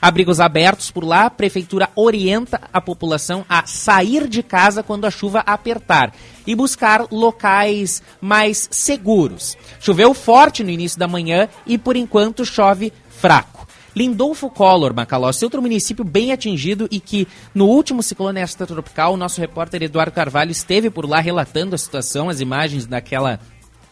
Abrigos abertos por lá, a prefeitura orienta a população a sair de casa quando a chuva apertar e buscar locais mais seguros. Choveu forte no início da manhã e por enquanto chove fraco. Lindolfo Collor, Macalossi, outro município bem atingido e que no último ciclone extratropical, o nosso repórter Eduardo Carvalho esteve por lá relatando a situação, as imagens daquela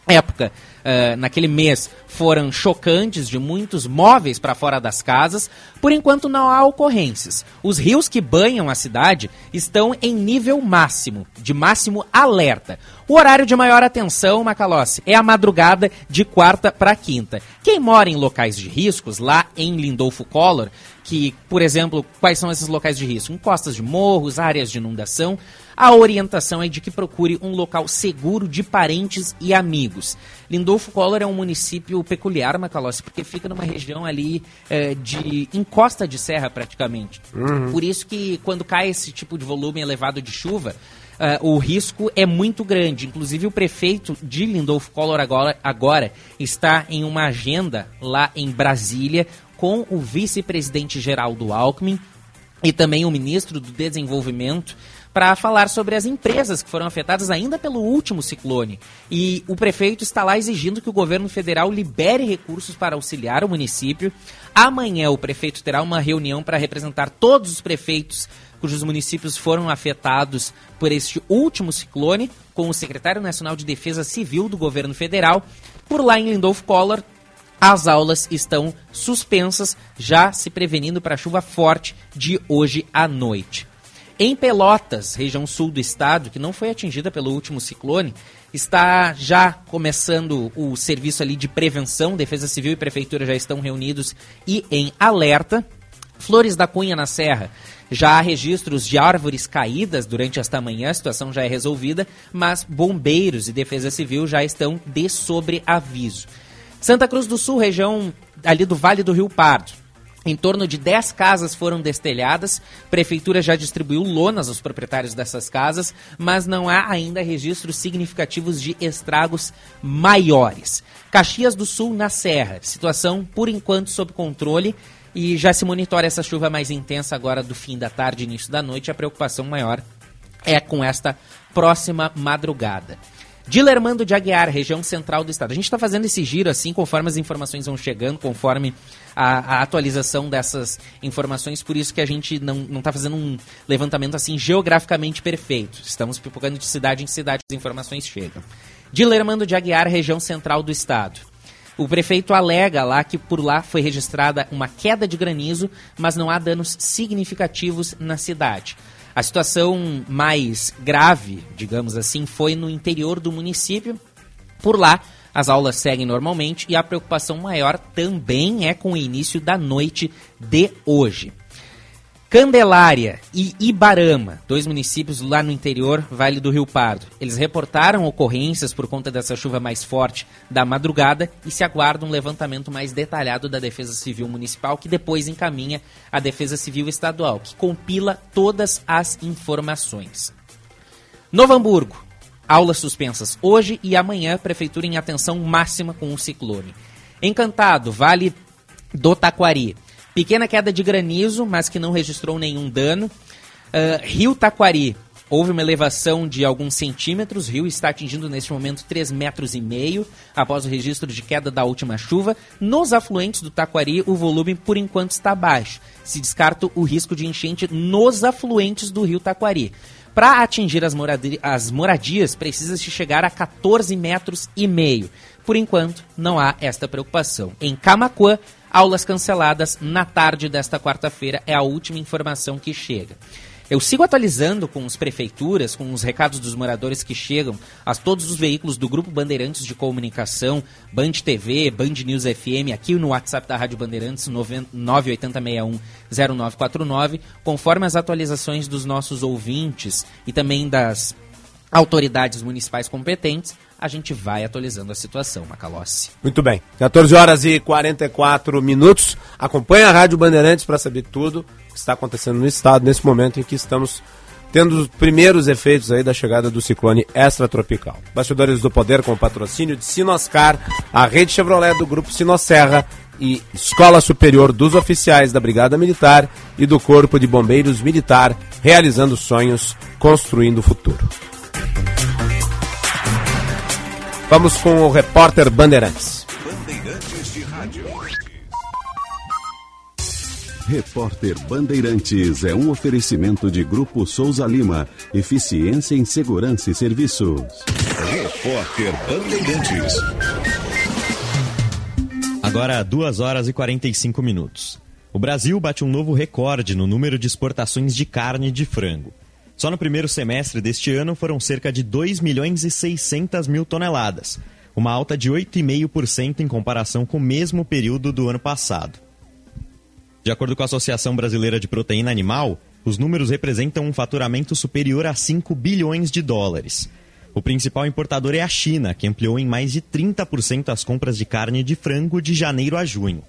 época, uh, naquele mês, foram chocantes de muitos móveis para fora das casas. Por enquanto, não há ocorrências. Os rios que banham a cidade estão em nível máximo, de máximo alerta. O horário de maior atenção, Macalossi, é a madrugada de quarta para quinta. Quem mora em locais de riscos, lá em Lindolfo Collor, que, por exemplo, quais são esses locais de risco? Encostas de morros, áreas de inundação. A orientação é de que procure um local seguro de parentes e amigos. Lindolfo Collor é um município peculiar, Macalossi, porque fica numa região ali é, de encosta de serra praticamente. Uhum. Por isso que quando cai esse tipo de volume elevado de chuva, Uh, o risco é muito grande. Inclusive, o prefeito de Lindolfo Collor agora, agora está em uma agenda lá em Brasília com o vice-presidente Geraldo Alckmin e também o ministro do Desenvolvimento para falar sobre as empresas que foram afetadas ainda pelo último ciclone. E o prefeito está lá exigindo que o governo federal libere recursos para auxiliar o município. Amanhã o prefeito terá uma reunião para representar todos os prefeitos cujos municípios foram afetados por este último ciclone, com o secretário nacional de Defesa Civil do governo federal. Por lá em Lindolfo Collor, as aulas estão suspensas, já se prevenindo para a chuva forte de hoje à noite. Em Pelotas, região sul do estado, que não foi atingida pelo último ciclone, está já começando o serviço ali de prevenção. Defesa Civil e Prefeitura já estão reunidos e em alerta. Flores da Cunha na Serra. Já há registros de árvores caídas durante esta manhã, a situação já é resolvida, mas bombeiros e defesa civil já estão de sobreaviso. Santa Cruz do Sul, região ali do Vale do Rio Pardo. Em torno de 10 casas foram destelhadas. A prefeitura já distribuiu lonas aos proprietários dessas casas, mas não há ainda registros significativos de estragos maiores. Caxias do Sul na Serra, situação por enquanto sob controle. E já se monitora essa chuva mais intensa agora do fim da tarde, início da noite. A preocupação maior é com esta próxima madrugada. Dilermando de Aguiar, região central do estado. A gente está fazendo esse giro assim, conforme as informações vão chegando, conforme a, a, atualização dessas informações, por isso que a gente não está fazendo um levantamento assim geograficamente perfeito. Estamos pipocando de cidade em cidade, as informações chegam. Dilermando de Aguiar, região central do estado. O prefeito alega lá que por lá foi registrada uma queda de granizo, mas não há danos significativos na cidade. A situação mais grave, digamos assim, foi no interior do município. Por lá, as aulas seguem normalmente e a preocupação maior também é com o início da noite de hoje. Candelária e Ibarama, dois municípios lá no interior, Vale do Rio Pardo. Eles reportaram ocorrências por conta dessa chuva mais forte da madrugada e se aguarda um levantamento mais detalhado da Defesa Civil Municipal, que depois encaminha a Defesa Civil Estadual, que compila todas as informações. Novo Hamburgo, aulas suspensas hoje e amanhã, prefeitura em atenção máxima com o ciclone. Encantado, Vale do Taquari. Pequena queda de granizo, mas que não registrou nenhum dano. Uh, rio Taquari, houve uma elevação de alguns centímetros. O rio está atingindo neste momento 3 metros e meio após o registro de queda da última chuva. Nos afluentes do Taquari, o volume por enquanto está baixo. Se descarta o risco de enchente nos afluentes do rio Taquari. Para atingir as, as moradias, precisa-se chegar a 14 metros e meio. Por enquanto, não há esta preocupação. Em Camacuã, aulas canceladas na tarde desta quarta-feira é a última informação que chega. Eu sigo atualizando com as prefeituras, com os recados dos moradores que chegam a todos os veículos do Grupo Bandeirantes de Comunicação, Band TV, Band News FM, aqui no WhatsApp da Rádio Bandeirantes, 980610949, conforme as atualizações dos nossos ouvintes e também das autoridades municipais competentes, a gente vai atualizando a situação, Macalossi. Muito bem. 14 horas e 44 minutos. Acompanhe a Rádio Bandeirantes para saber tudo que está acontecendo no estado nesse momento em que estamos tendo os primeiros efeitos aí da chegada do ciclone extratropical. Bastidores do Poder com patrocínio de Sinoscar, a rede Chevrolet do Grupo Sinosserra e Escola Superior dos Oficiais da Brigada Militar e do Corpo de Bombeiros Militar, realizando sonhos, construindo o futuro. Vamos com o repórter Bandeirantes. Bandeirantes de Rádio. Repórter Bandeirantes é um oferecimento de Grupo Souza Lima. Eficiência em Segurança e Serviços. Repórter Bandeirantes. Agora, 2 horas e 45 minutos. O Brasil bate um novo recorde no número de exportações de carne de frango. Só no primeiro semestre deste ano foram cerca de 2 milhões e 600 mil toneladas, uma alta de 8,5% em comparação com o mesmo período do ano passado. De acordo com a Associação Brasileira de Proteína Animal, os números representam um faturamento superior a 5 bilhões de dólares. O principal importador é a China, que ampliou em mais de 30% as compras de carne de frango de janeiro a junho.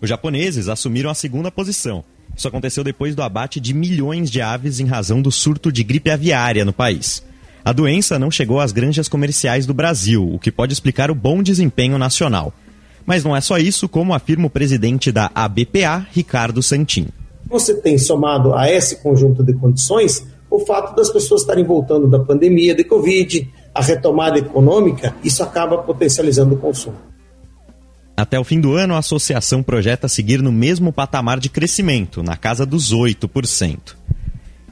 Os japoneses assumiram a segunda posição, isso aconteceu depois do abate de milhões de aves em razão do surto de gripe aviária no país. A doença não chegou às granjas comerciais do Brasil, o que pode explicar o bom desempenho nacional. Mas não é só isso, como afirma o presidente da ABPA, Ricardo Santin. Você tem somado a esse conjunto de condições o fato das pessoas estarem voltando da pandemia de Covid, a retomada econômica, isso acaba potencializando o consumo. Até o fim do ano, a associação projeta seguir no mesmo patamar de crescimento, na casa dos 8%.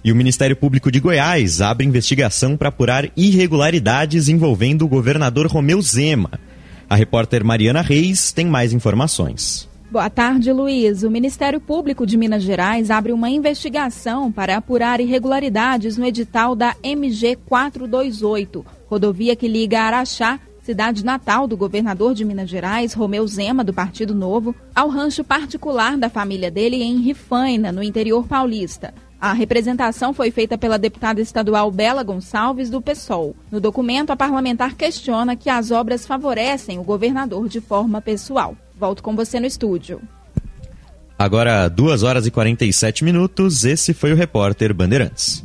E o Ministério Público de Goiás abre investigação para apurar irregularidades envolvendo o governador Romeu Zema. A repórter Mariana Reis tem mais informações. Boa tarde, Luiz. O Ministério Público de Minas Gerais abre uma investigação para apurar irregularidades no edital da MG 428, rodovia que liga Araxá cidade natal do governador de Minas Gerais, Romeu Zema, do Partido Novo, ao rancho particular da família dele em Rifaina, no interior paulista. A representação foi feita pela deputada estadual Bela Gonçalves, do PSOL. No documento, a parlamentar questiona que as obras favorecem o governador de forma pessoal. Volto com você no estúdio. Agora, 2 horas e 47 minutos. Esse foi o repórter Bandeirantes.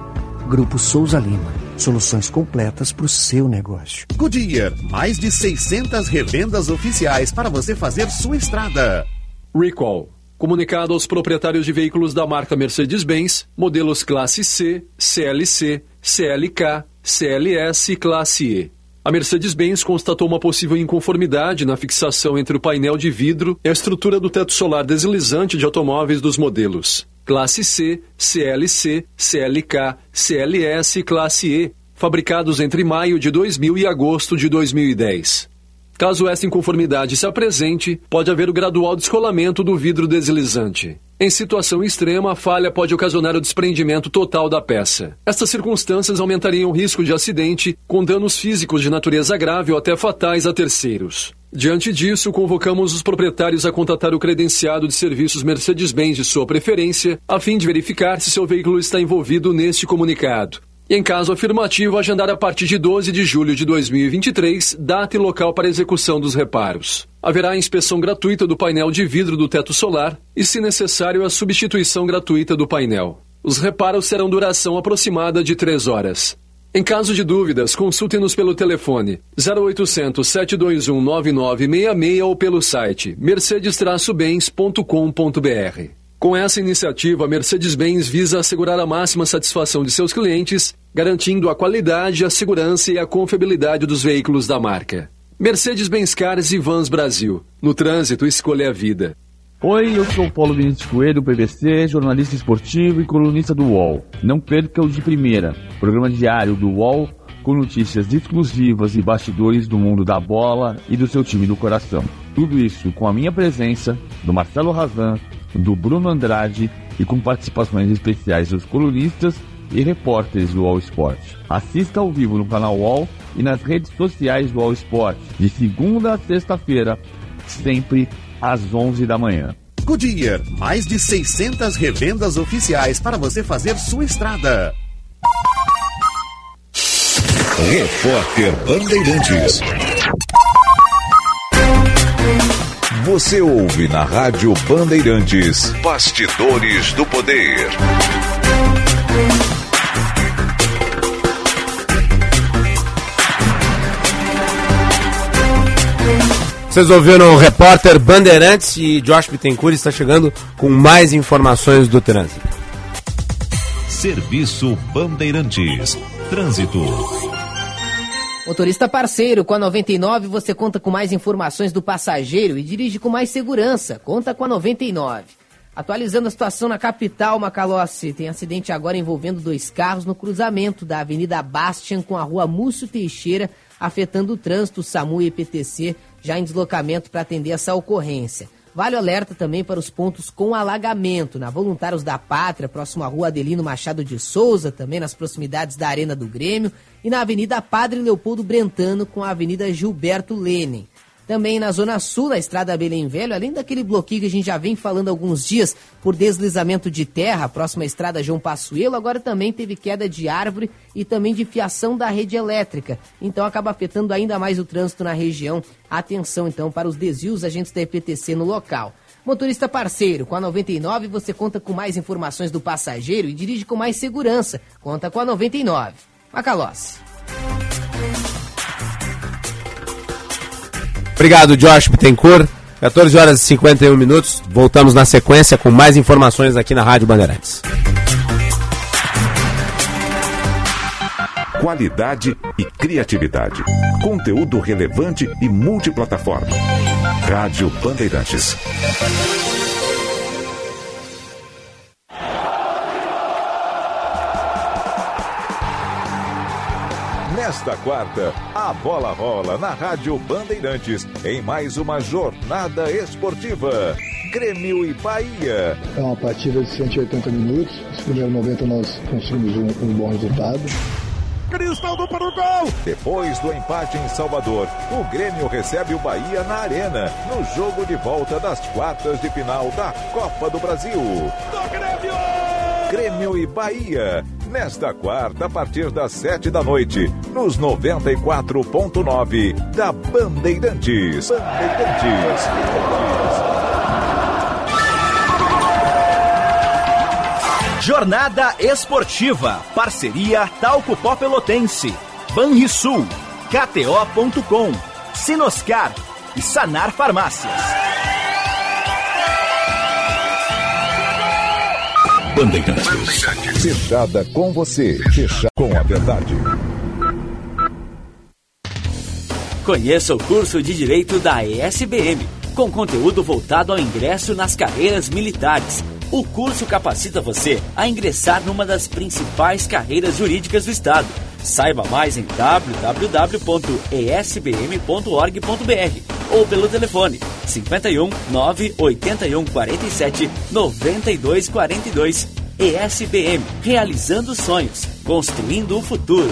Grupo Souza Lima. Soluções completas para o seu negócio. Goodyear, mais de 600 revendas oficiais para você fazer sua estrada. Recall. Comunicado aos proprietários de veículos da marca Mercedes-Benz, modelos classe C, CLC, CLK, CLS e classe E. A Mercedes-Benz constatou uma possível inconformidade na fixação entre o painel de vidro e a estrutura do teto solar deslizante de automóveis dos modelos classe C, CLC, CLK, CLS e classe E, fabricados entre maio de 2000 e agosto de 2010. Caso essa inconformidade se apresente, pode haver o gradual descolamento do vidro deslizante. Em situação extrema, a falha pode ocasionar o desprendimento total da peça. Estas circunstâncias aumentariam o risco de acidente, com danos físicos de natureza grave ou até fatais a terceiros. Diante disso, convocamos os proprietários a contatar o credenciado de serviços Mercedes-Benz de sua preferência, a fim de verificar se seu veículo está envolvido neste comunicado. Em caso afirmativo, agendar a partir de 12 de julho de 2023 data e local para execução dos reparos. Haverá inspeção gratuita do painel de vidro do teto solar e, se necessário, a substituição gratuita do painel. Os reparos serão duração aproximada de 3 horas. Em caso de dúvidas, consulte-nos pelo telefone 0800 721 9966 ou pelo site mercedes-bens.com.br. Com essa iniciativa, a Mercedes-Benz visa assegurar a máxima satisfação de seus clientes, garantindo a qualidade, a segurança e a confiabilidade dos veículos da marca. Mercedes-Benz Cars e Vans Brasil. No trânsito, escolha a vida. Oi, eu sou o Paulo Vinícius Coelho, PVC, jornalista esportivo e colunista do UOL. Não perca o de primeira, programa diário do UOL com notícias exclusivas e bastidores do mundo da bola e do seu time do coração. Tudo isso com a minha presença, do Marcelo Razan, do Bruno Andrade e com participações especiais dos colunistas e repórteres do All Sport. Assista ao vivo no canal All e nas redes sociais do All Sport, de segunda a sexta-feira, sempre às 11 da manhã. Goodyear, mais de 600 revendas oficiais para você fazer sua estrada. Repórter Bandeirantes. Você ouve na Rádio Bandeirantes. Bastidores do Poder. Vocês ouviram o repórter Bandeirantes e Josh Bittencourt está chegando com mais informações do trânsito. Serviço Bandeirantes. Trânsito. Motorista parceiro, com a 99 você conta com mais informações do passageiro e dirige com mais segurança. Conta com a 99. Atualizando a situação na capital, Macalossi, tem acidente agora envolvendo dois carros no cruzamento da Avenida Bastian com a rua Múcio Teixeira, afetando o trânsito SAMU e EPTC, já em deslocamento para atender essa ocorrência. Vale o alerta também para os pontos com alagamento, na Voluntários da Pátria, próximo à rua Adelino Machado de Souza, também nas proximidades da Arena do Grêmio, e na Avenida Padre Leopoldo Brentano com a Avenida Gilberto Lenin. Também na Zona Sul, na Estrada Belém Velho, além daquele bloqueio que a gente já vem falando há alguns dias por deslizamento de terra, próxima à Estrada João Passuelo, agora também teve queda de árvore e também de fiação da rede elétrica. Então acaba afetando ainda mais o trânsito na região. Atenção então para os desvios agentes da EPTC no local. Motorista parceiro, com a 99 você conta com mais informações do passageiro e dirige com mais segurança. Conta com a 99. Macalossi. Obrigado, Josh Bittencourt. 14 horas e 51 minutos. Voltamos na sequência com mais informações aqui na Rádio Bandeirantes. Qualidade e criatividade. Conteúdo relevante e multiplataforma. Rádio Bandeirantes. Nesta quarta, a bola rola na Rádio Bandeirantes em mais uma jornada esportiva. Grêmio e Bahia. É uma partida de 180 minutos. Os primeiros 90 nós conseguimos um, um bom resultado. Cristaldo para o gol! Depois do empate em Salvador, o Grêmio recebe o Bahia na Arena, no jogo de volta das quartas de final da Copa do Brasil. Do Grêmio! Grêmio e Bahia. Nesta quarta, a partir das sete da noite, nos 94.9 da Bandeirantes. Bandeirantes. Jornada Esportiva. Parceria Talco Pó Pelotense. Banrisul. KTO.com. Sinoscar. E Sanar Farmácias. Bandeirantes. Fechada com você. Fechada com a verdade. Conheça o curso de Direito da ESBM, com conteúdo voltado ao ingresso nas carreiras militares. O curso capacita você a ingressar numa das principais carreiras jurídicas do Estado. Saiba mais em www.esbm.org.br ou pelo telefone 51 981 47 92 42. ESBM, realizando sonhos, construindo o futuro.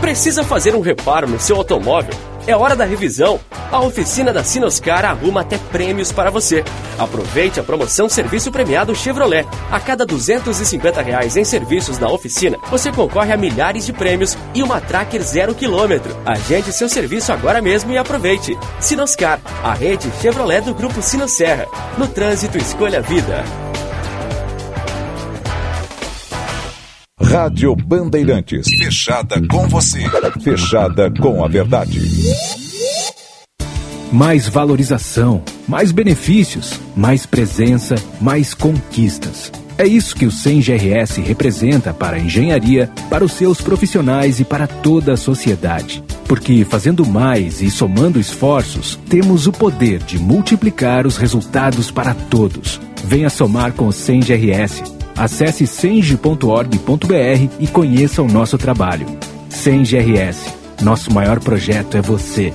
Precisa fazer um reparo no seu automóvel? É hora da revisão. A oficina da Sinoscar arruma até prêmios para você. Aproveite a promoção Serviço Premiado Chevrolet. A cada 250 reais em serviços na oficina, você concorre a milhares de prêmios e uma Tracker zero quilômetro. Agende seu serviço agora mesmo e aproveite. Sinoscar, a rede Chevrolet do Grupo Sinosserra. No trânsito, escolha a vida. Rádio Bandeirantes. Fechada com você. Fechada com a verdade. Mais valorização, mais benefícios, mais presença, mais conquistas. É isso que o SEM-GRS representa para a engenharia, para os seus profissionais e para toda a sociedade. Porque fazendo mais e somando esforços, temos o poder de multiplicar os resultados para todos. Venha somar com o SEM-GRS. Acesse senge.org.br e conheça o nosso trabalho. SEM-GRS. Nosso maior projeto é você.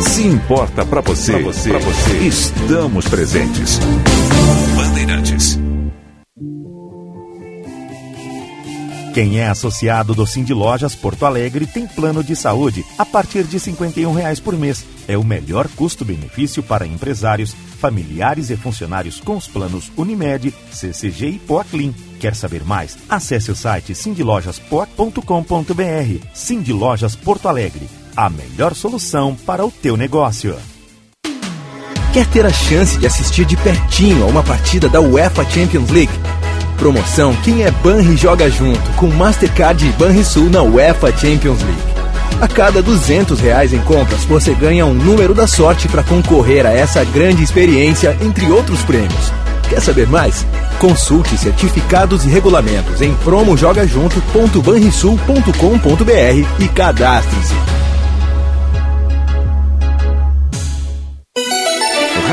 Se importa para você, pra você, pra você, estamos presentes. Bandeirantes. Quem é associado do Cindy Lojas Porto Alegre tem plano de saúde a partir de 51 reais por mês. É o melhor custo-benefício para empresários, familiares e funcionários com os planos Unimed, CCG e Poaclin. Quer saber mais? Acesse o site cindylojaspoa.com.br. Cindy Lojas Porto Alegre a melhor solução para o teu negócio. Quer ter a chance de assistir de pertinho a uma partida da UEFA Champions League? Promoção Quem é Banri joga junto com Mastercard e Banrisul na UEFA Champions League. A cada 200 reais em compras, você ganha um número da sorte para concorrer a essa grande experiência, entre outros prêmios. Quer saber mais? Consulte certificados e regulamentos em promojogajunto.banrisul.com.br e cadastre-se.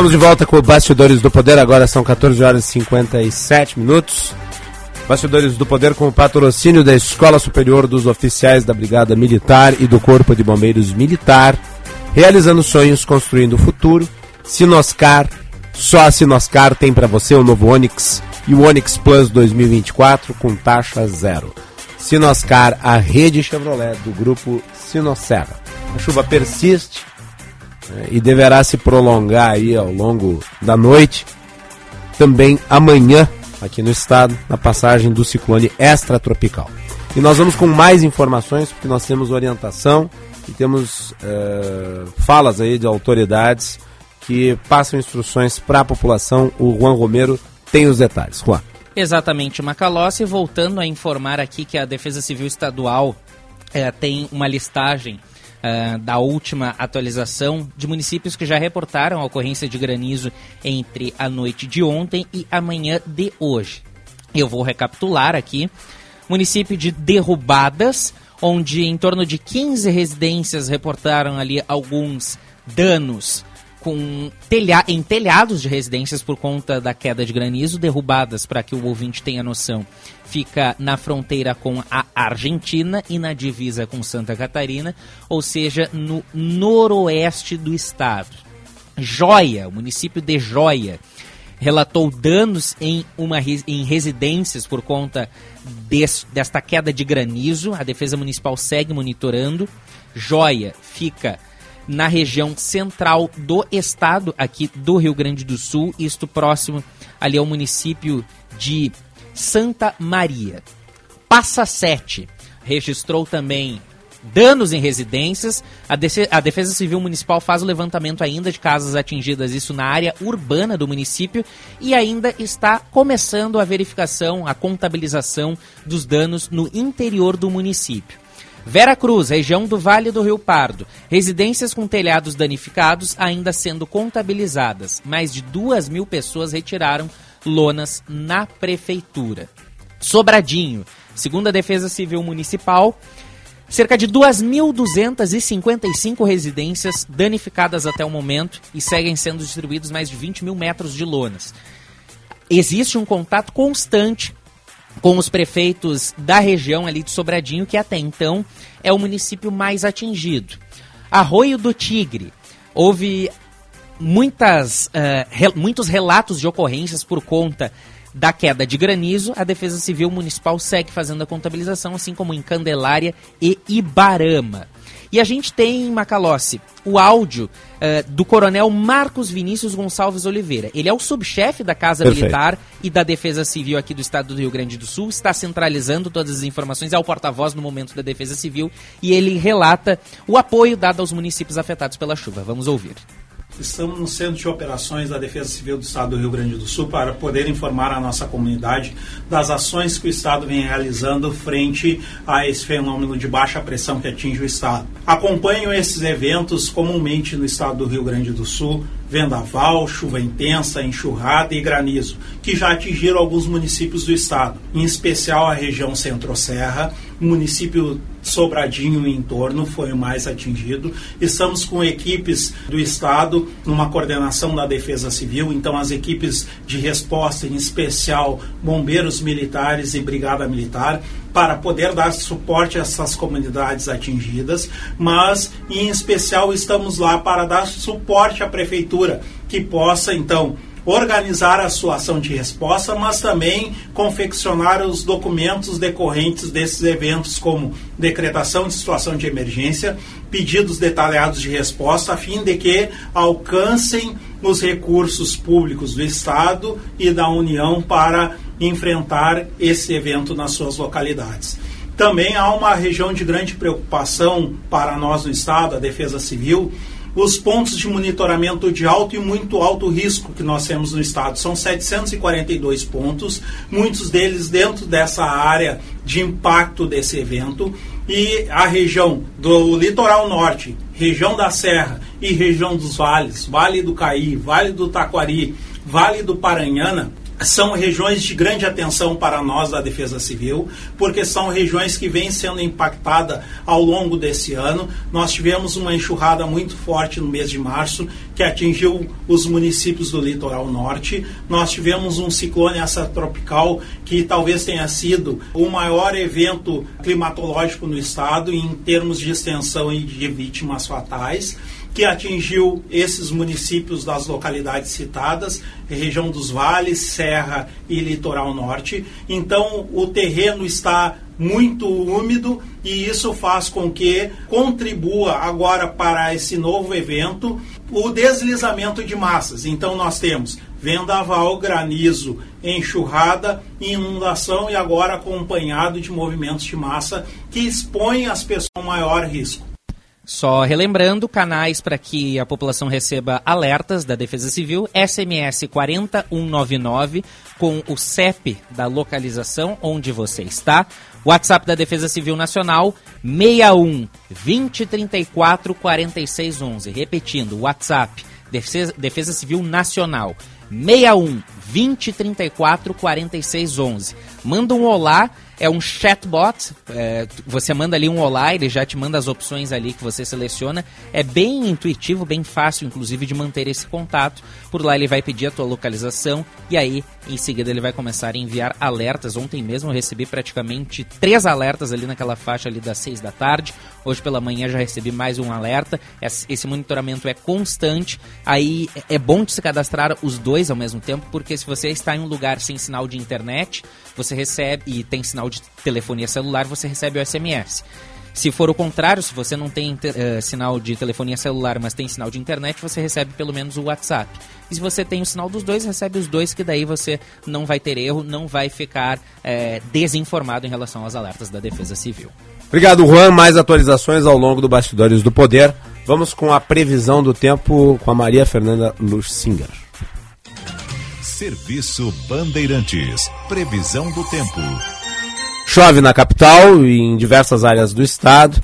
Estamos de volta com o Bastidores do Poder, agora são 14 horas e 57 minutos. Bastidores do Poder com o patrocínio da Escola Superior dos Oficiais da Brigada Militar e do Corpo de Bombeiros Militar, realizando sonhos, construindo o futuro. Sinoscar, só a Sinoscar tem para você o novo Onix e o Onix Plus 2024 com taxa zero. Sinoscar, a rede Chevrolet do grupo Sinosserra. A chuva persiste e deverá se prolongar aí ao longo da noite. Também amanhã aqui no estado, na passagem do ciclone extratropical. E nós vamos com mais informações, porque nós temos orientação e temos é, falas aí de autoridades que passam instruções para a população. O Juan Romero tem os detalhes. Juan. Exatamente, Macalossi, voltando a informar aqui que a Defesa Civil Estadual é, tem uma listagem uh, da última atualização de municípios que já reportaram a ocorrência de granizo entre a noite de ontem e a manhã de hoje. Eu vou recapitular aqui. Município de Derrubadas, onde em torno de 15 residências reportaram ali alguns danos com telha em telhados de residências por conta da queda de granizo, derrubadas, para que o ouvinte tenha noção, fica na fronteira com a Argentina e na divisa com Santa Catarina, ou seja, no noroeste do estado. Joia, o município de Joia, relatou danos em, uma, em residências por conta des, desta queda de granizo. A Defesa Municipal segue monitorando. Joia fica na região central do estado, aqui do Rio Grande do Sul, isto próximo ali ao município de Santa Maria. Passa 7 registrou também danos em residências. A, a, Defesa Civil Municipal faz o levantamento ainda de casas atingidas, isso na área urbana do município, e ainda está começando a verificação, a contabilização dos danos no interior do município. Vera Cruz, região do Vale do Rio Pardo. Residências com telhados danificados ainda sendo contabilizadas. Mais de duas mil pessoas retiraram lonas na prefeitura. Sobradinho, segundo a Defesa Civil Municipal, cerca de 2.255 residências danificadas até o momento e seguem sendo distribuídos mais de 20 mil metros de lonas. Existe um contato constante com os prefeitos da região ali de Sobradinho, que até então é o município mais atingido. Arroio do Tigre, houve muitas, uh, re, muitos relatos de ocorrências por conta da queda de granizo. A Defesa Civil Municipal segue fazendo a contabilização, assim como em Candelária e Ibarama. E a gente tem em Macalossi o áudio uh, do coronel Marcos Vinícius Gonçalves Oliveira. Ele é o subchefe da Casa Perfeito. Militar e da Defesa Civil aqui do estado do Rio Grande do Sul, está centralizando todas as informações, é o porta-voz no momento da Defesa Civil e ele relata o apoio dado aos municípios afetados pela chuva. Vamos ouvir. Estamos no Centro de Operações da Defesa Civil do Estado do Rio Grande do Sul para poder informar a nossa comunidade das ações que o Estado vem realizando frente a esse fenômeno de baixa pressão que atinge o Estado. Acompanho esses eventos comumente no Estado do Rio Grande do Sul, vendaval, chuva intensa, enxurrada e granizo, que já atingiram alguns municípios do estado, em especial a região Centro-Serra, o município Sobradinho e entorno foi o mais atingido. Estamos com equipes do Estado, numa coordenação da Defesa Civil, então as equipes de resposta, em especial bombeiros militares e brigada militar, para poder dar suporte a essas comunidades atingidas, mas em especial estamos lá para dar suporte à prefeitura que possa então organizar a sua ação de resposta, mas também confeccionar os documentos decorrentes desses eventos, como decretação de situação de emergência, pedidos detalhados de resposta, a fim de que alcancem os recursos públicos do Estado e da União para enfrentar esse evento nas suas localidades. Também há uma região de grande preocupação para nós no Estado, a Defesa Civil, os pontos de monitoramento de alto e muito alto risco que nós temos no estado. São 742 pontos, muitos deles dentro dessa área de impacto desse evento. E a região do litoral norte, região da Serra e região dos vales, Vale do Caí, Vale do Taquari, Vale do Paranhana, são regiões de grande atenção para nós da Defesa Civil, porque são regiões que vêm sendo impactadas ao longo desse ano. Nós tivemos uma enxurrada muito forte no mês de março, que atingiu os municípios do litoral norte. Nós tivemos um ciclone tropical que talvez tenha sido o maior evento climatológico no estado em termos de extensão e de vítimas fatais que atingiu esses municípios das localidades citadas, região dos vales, Serra e Litoral Norte. Então, o terreno está muito úmido e isso faz com que contribua agora para esse novo evento o deslizamento de massas. Então, nós temos vendaval, granizo, enxurrada, inundação e agora acompanhado de movimentos de massa que expõem as pessoas a maior risco. Só relembrando, canais para que a população receba alertas da Defesa Civil, SMS 40199 com o CEP da localização onde você está. WhatsApp da Defesa Civil Nacional 61 2034 4611. Repetindo, WhatsApp Defesa, Defesa Civil Nacional 61 2034 4611. Manda um olá é um chatbot. É, você manda ali um olá, ele já te manda as opções ali que você seleciona. É bem intuitivo, bem fácil, inclusive, de manter esse contato. Por lá ele vai pedir a tua localização e aí, em seguida, ele vai começar a enviar alertas. Ontem mesmo eu recebi praticamente três alertas ali naquela faixa ali das seis da tarde. Hoje pela manhã já recebi mais um alerta. Esse monitoramento é constante. Aí é bom de se cadastrar os dois ao mesmo tempo, porque se você está em um lugar sem sinal de internet, você recebe e tem sinal de telefonia celular, você recebe o SMS. Se for o contrário, se você não tem uh, sinal de telefonia celular, mas tem sinal de internet, você recebe pelo menos o WhatsApp. E se você tem o sinal dos dois, recebe os dois, que daí você não vai ter erro, não vai ficar uh, desinformado em relação aos alertas da Defesa Civil. Obrigado, Juan. Mais atualizações ao longo do Bastidores do Poder. Vamos com a previsão do tempo com a Maria Fernanda Luxinger. Serviço Bandeirantes. Previsão do tempo. Chove na capital e em diversas áreas do estado.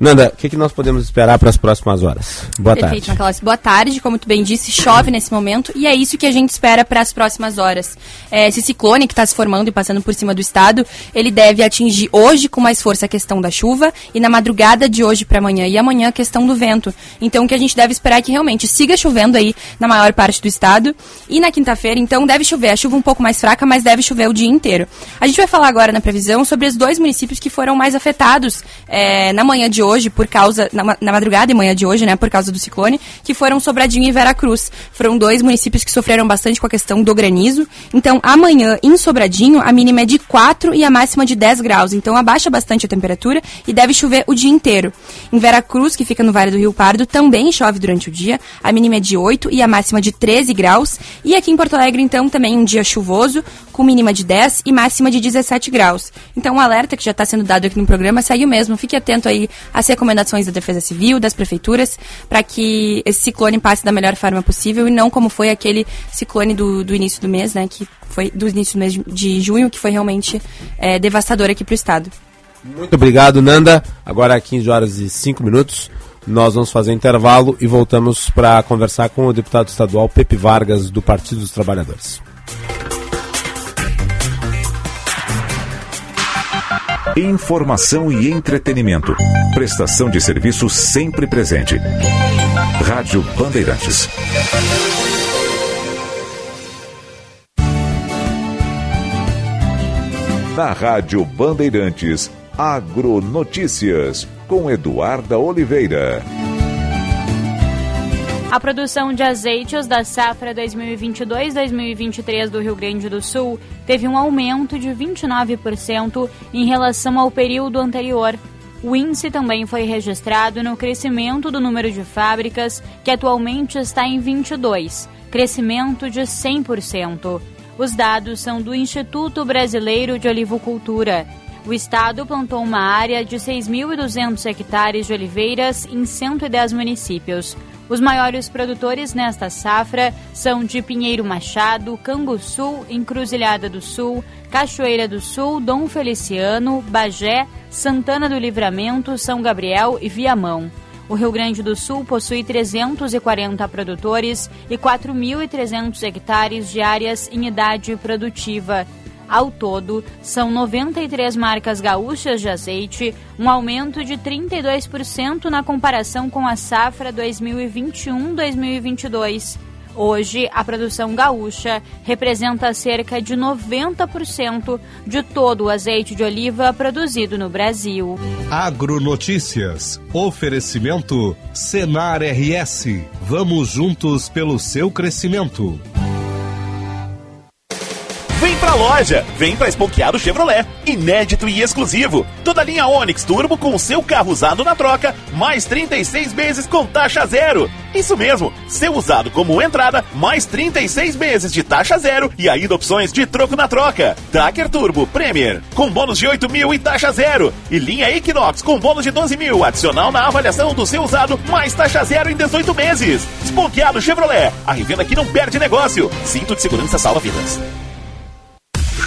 Nanda, o que, que, nós podemos esperar para as próximas horas? Boa Perfeito, tarde. Macalossi. Boa tarde, como tu bem disse, chove nesse momento e é isso que a gente espera para as próximas horas. É, esse ciclone que está se formando e passando por cima do estado, ele deve atingir hoje com mais força a questão da chuva e na madrugada de hoje para amanhã e amanhã a questão do vento. Então o que a gente deve esperar é que realmente siga chovendo aí na maior parte do estado e na quinta-feira, então deve chover. A chuva um pouco mais fraca, mas deve chover o dia inteiro. A gente vai falar agora na previsão sobre os dois municípios que foram mais afetados é, na manhã de hoje hoje, por causa, na, na, madrugada e manhã de hoje, né, por causa do ciclone, que foram Sobradinho e Veracruz. Foram dois municípios que sofreram bastante com a questão do granizo. Então, amanhã, em Sobradinho, a mínima é de 4 e a máxima de 10 graus. Então, abaixa bastante a temperatura e deve chover o dia inteiro. Em Veracruz, que fica no Vale do Rio Pardo, também chove durante o dia. A mínima é de 8 e a máxima de 13 graus. E aqui em Porto Alegre, então, também um dia chuvoso, com mínima de 10 e máxima de 17 graus. Então, o um alerta que já está sendo dado aqui no programa segue o mesmo. Fique atento aí às recomendações da Defesa Civil, das prefeituras, para que esse ciclone passe da melhor forma possível e não como foi aquele ciclone do, do início do mês, né? Que foi do início do mês de junho, que foi realmente é, devastador aqui para o estado. Muito obrigado, Nanda. Agora 15 horas e 5 minutos. Nós vamos fazer intervalo e voltamos para conversar com o deputado estadual Pepe Vargas, do Partido dos Trabalhadores. Informação e entretenimento. Prestação de serviço sempre presente. Rádio Bandeirantes. Na Rádio Bandeirantes, Agronotícias, com Eduarda Oliveira. A produção de azeites da safra 2022-2023 do Rio Grande do Sul teve um aumento de 29% em relação ao período anterior. O índice também foi registrado no crescimento do número de fábricas, que atualmente está em 22, crescimento de 100%. Os dados são do Instituto Brasileiro de Olivocultura. O estado plantou uma área de 6.200 hectares de oliveiras em 110 municípios. Os maiores produtores nesta safra são de Pinheiro Machado, Canguçu, Encruzilhada do Sul, Cachoeira do Sul, Dom Feliciano, Bagé, Santana do Livramento, São Gabriel e Viamão. O Rio Grande do Sul possui 340 produtores e 4.300 hectares de áreas em idade produtiva. Ao todo, são 93 marcas gaúchas de azeite, um aumento de 32% na comparação com a safra 2021-2022. Hoje, a produção gaúcha representa cerca de 90% de todo o azeite de oliva produzido no Brasil. Agronotícias. Oferecimento Senar RS. Vamos juntos pelo seu crescimento. Pra loja, vem pra Esponqueado Chevrolet, inédito e exclusivo. Toda linha Onix Turbo com seu carro usado na troca, mais 36 meses com taxa zero. Isso mesmo, seu usado como entrada, mais 36 meses de taxa zero e ainda opções de troco na troca. Tracker Turbo Premier, com bônus de 8 mil e taxa zero. E linha Equinox com bônus de 12 mil, adicional na avaliação do seu usado, mais taxa zero em 18 meses. Esponqueado Chevrolet, a revenda que não perde negócio. Cinto de segurança salva vidas.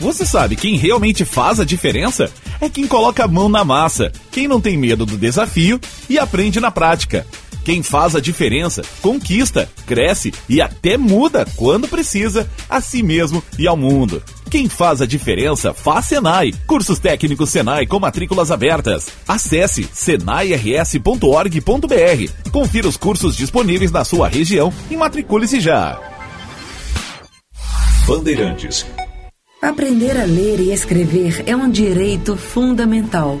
Você sabe quem realmente faz a diferença? É quem coloca a mão na massa, quem não tem medo do desafio e aprende na prática. Quem faz a diferença, conquista, cresce e até muda quando precisa, a si mesmo e ao mundo. Quem faz a diferença faz Senai. Cursos técnicos Senai com matrículas abertas. Acesse senairs.org.br. Confira os cursos disponíveis na sua região e matricule-se já. Bandeirantes. Aprender a ler e escrever é um direito fundamental.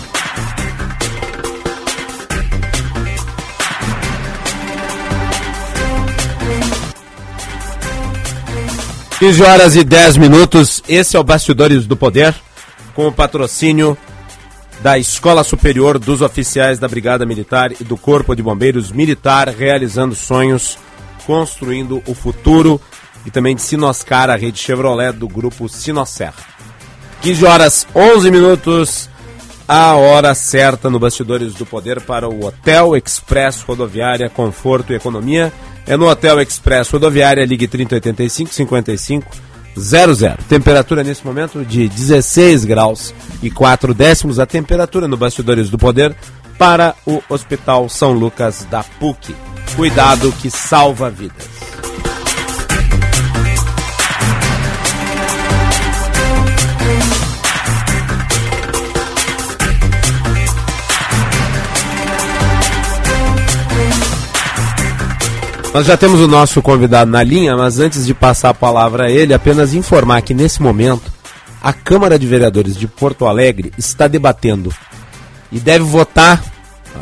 Quinze horas e 10 minutos, esse é o Bastidores do Poder, com o patrocínio da Escola Superior dos Oficiais da Brigada Militar e do Corpo de Bombeiros Militar, realizando sonhos, construindo o futuro. E também de Sinoscar, a rede Chevrolet do grupo Sinosser. 15 horas 11 minutos, a hora certa no Bastidores do Poder para o Hotel Express Rodoviária Conforto e Economia. É no Hotel Express Rodoviária, ligue 3085 55 00. Temperatura nesse momento de 16 graus e 4 décimos. A temperatura no Bastidores do Poder para o Hospital São Lucas da PUC. Cuidado que salva vidas. Nós já temos o nosso convidado na linha, mas antes de passar a palavra a ele, apenas informar que nesse momento a Câmara de Vereadores de Porto Alegre está debatendo e deve votar,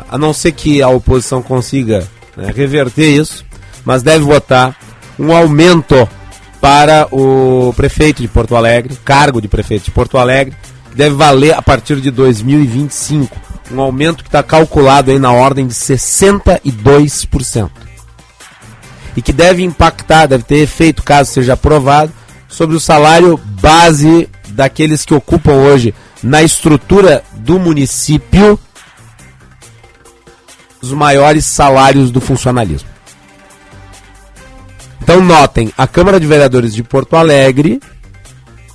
a não ser que a oposição consiga né, reverter isso, mas deve votar um aumento para o prefeito de Porto Alegre, cargo de prefeito de Porto Alegre, que deve valer a partir de 2025. Um aumento que está calculado aí na ordem de 62%. E que deve impactar, deve ter efeito, caso seja aprovado, sobre o salário base daqueles que ocupam hoje na estrutura do município os maiores salários do funcionalismo. Então notem, a Câmara de Vereadores de Porto Alegre,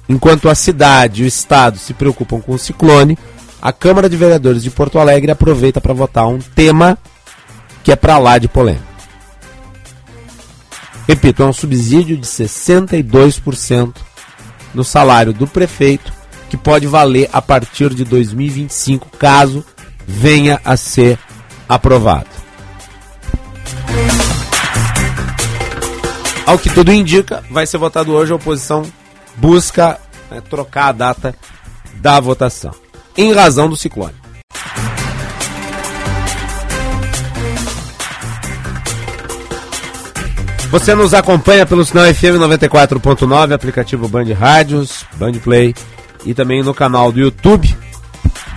enquanto a cidade e o estado se preocupam com o ciclone, a Câmara de Vereadores de Porto Alegre aproveita para votar um tema que é para lá de polêmica. Repito, é um subsídio de 62% no salário do prefeito, que pode valer a partir de 2025, caso venha a ser aprovado. Ao que tudo indica, vai ser votado hoje. A oposição busca né, trocar a data da votação, em razão do ciclone. Você nos acompanha pelo sinal FM 94.9, aplicativo Band Rádios, Band Play e também no canal do YouTube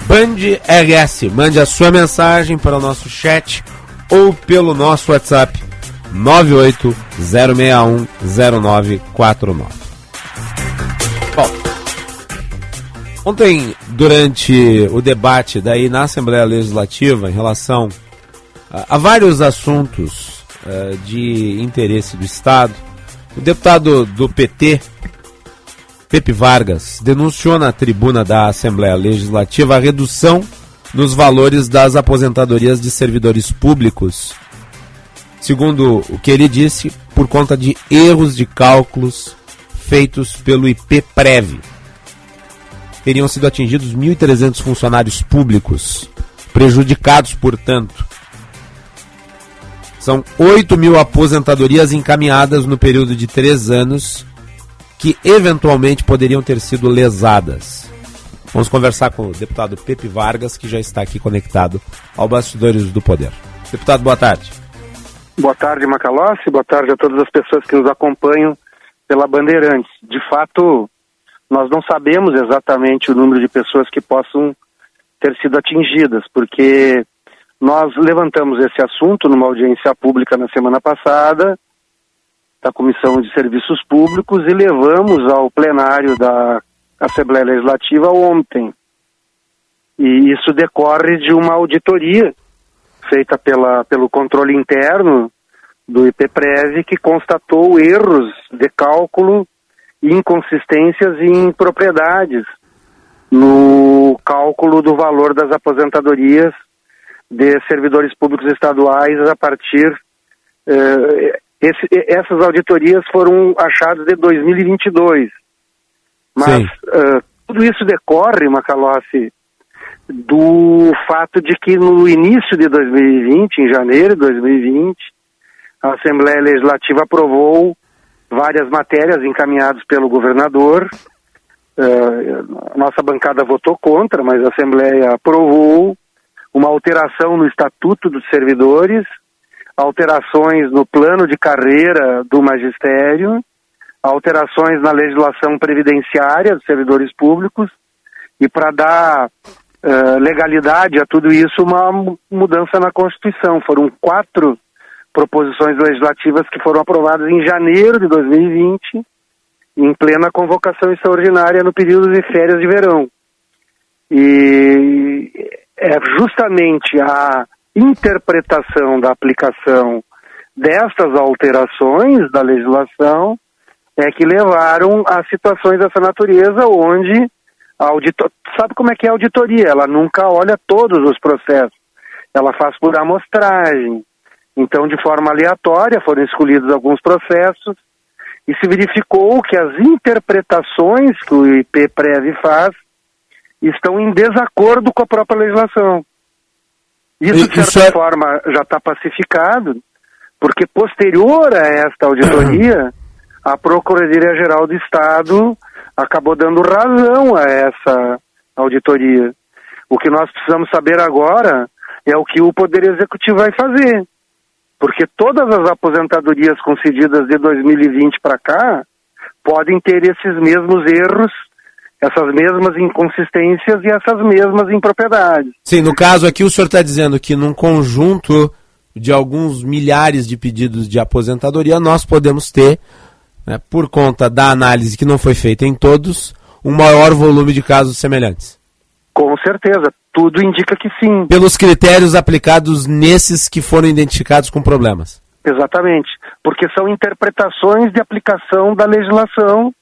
Band RS. Mande a sua mensagem para o nosso chat ou pelo nosso WhatsApp 980610949. Bom, ontem, durante o debate daí na Assembleia Legislativa em relação a, a vários assuntos uh, de interesse do Estado. O deputado do PT, Pepe Vargas, denunciou na tribuna da Assembleia Legislativa a redução nos valores das aposentadorias de servidores públicos. Segundo o que ele disse, por conta de erros de cálculos feitos pelo IPPREV. Teriam sido atingidos 1.300 funcionários públicos, prejudicados, portanto, são 8 mil aposentadorias encaminhadas no período de três anos que eventualmente poderiam ter sido lesadas. Vamos conversar com o deputado Pepe Vargas, que já está aqui conectado ao Bastidores do Poder. Deputado, boa tarde. Boa tarde, Macalossi. Boa tarde a todas as pessoas que nos acompanham pela Bandeirantes. De fato, nós não sabemos exatamente o número de pessoas que possam ter sido atingidas, porque nós levantamos esse assunto numa audiência pública na semana passada, da Comissão de Serviços Públicos, e levamos ao plenário da Assembleia Legislativa ontem. E isso decorre de uma auditoria feita pela, pelo controle interno do IPPREV, que constatou erros de cálculo e inconsistências em propriedades no cálculo do valor das aposentadorias de servidores públicos estaduais a partir. Uh, esse, essas auditorias foram achadas de 2022. Mas uh, tudo isso decorre, Macalossi, do fato de que no início de 2020, em janeiro de 2020, a Assembleia Legislativa aprovou várias matérias encaminhadas pelo governador. Uh, nossa bancada votou contra, mas a Assembleia aprovou uma alteração no Estatuto dos Servidores, alterações no plano de carreira do magistério, alterações na legislação previdenciária dos servidores públicos e para dar uh, legalidade a tudo isso, uma mudança na Constituição. Foram quatro proposições legislativas que foram aprovadas em janeiro de 2020, em plena convocação extraordinária no período de férias de verão. E é justamente a interpretação da aplicação destas alterações da legislação é que levaram a situações dessa natureza onde a auditor... sabe como é que é a auditoria? Ela nunca olha todos os processos. Ela faz por amostragem. Então, de forma aleatória, foram escolhidos alguns processos e se verificou que as interpretações que o IP Prev faz estão em desacordo com a própria legislação. Isso, de certa é... forma, já está pacificado, porque posterior a esta auditoria, a Procuradoria-Geral do Estado acabou dando razão a essa auditoria. O que nós precisamos saber agora é o que o Poder Executivo vai fazer. Porque todas as aposentadorias concedidas de 2020 para cá podem ter esses mesmos erros, essas mesmas inconsistências e essas mesmas impropriedades. Sim, no caso aqui o senhor está dizendo que num conjunto de alguns milhares de pedidos de aposentadoria, nós podemos ter, né, por conta da análise que não foi feita em todos, um maior volume de casos semelhantes. Com certeza, tudo indica que sim. Pelos critérios aplicados nesses que foram identificados com problemas. Exatamente, porque são interpretações de aplicação da legislação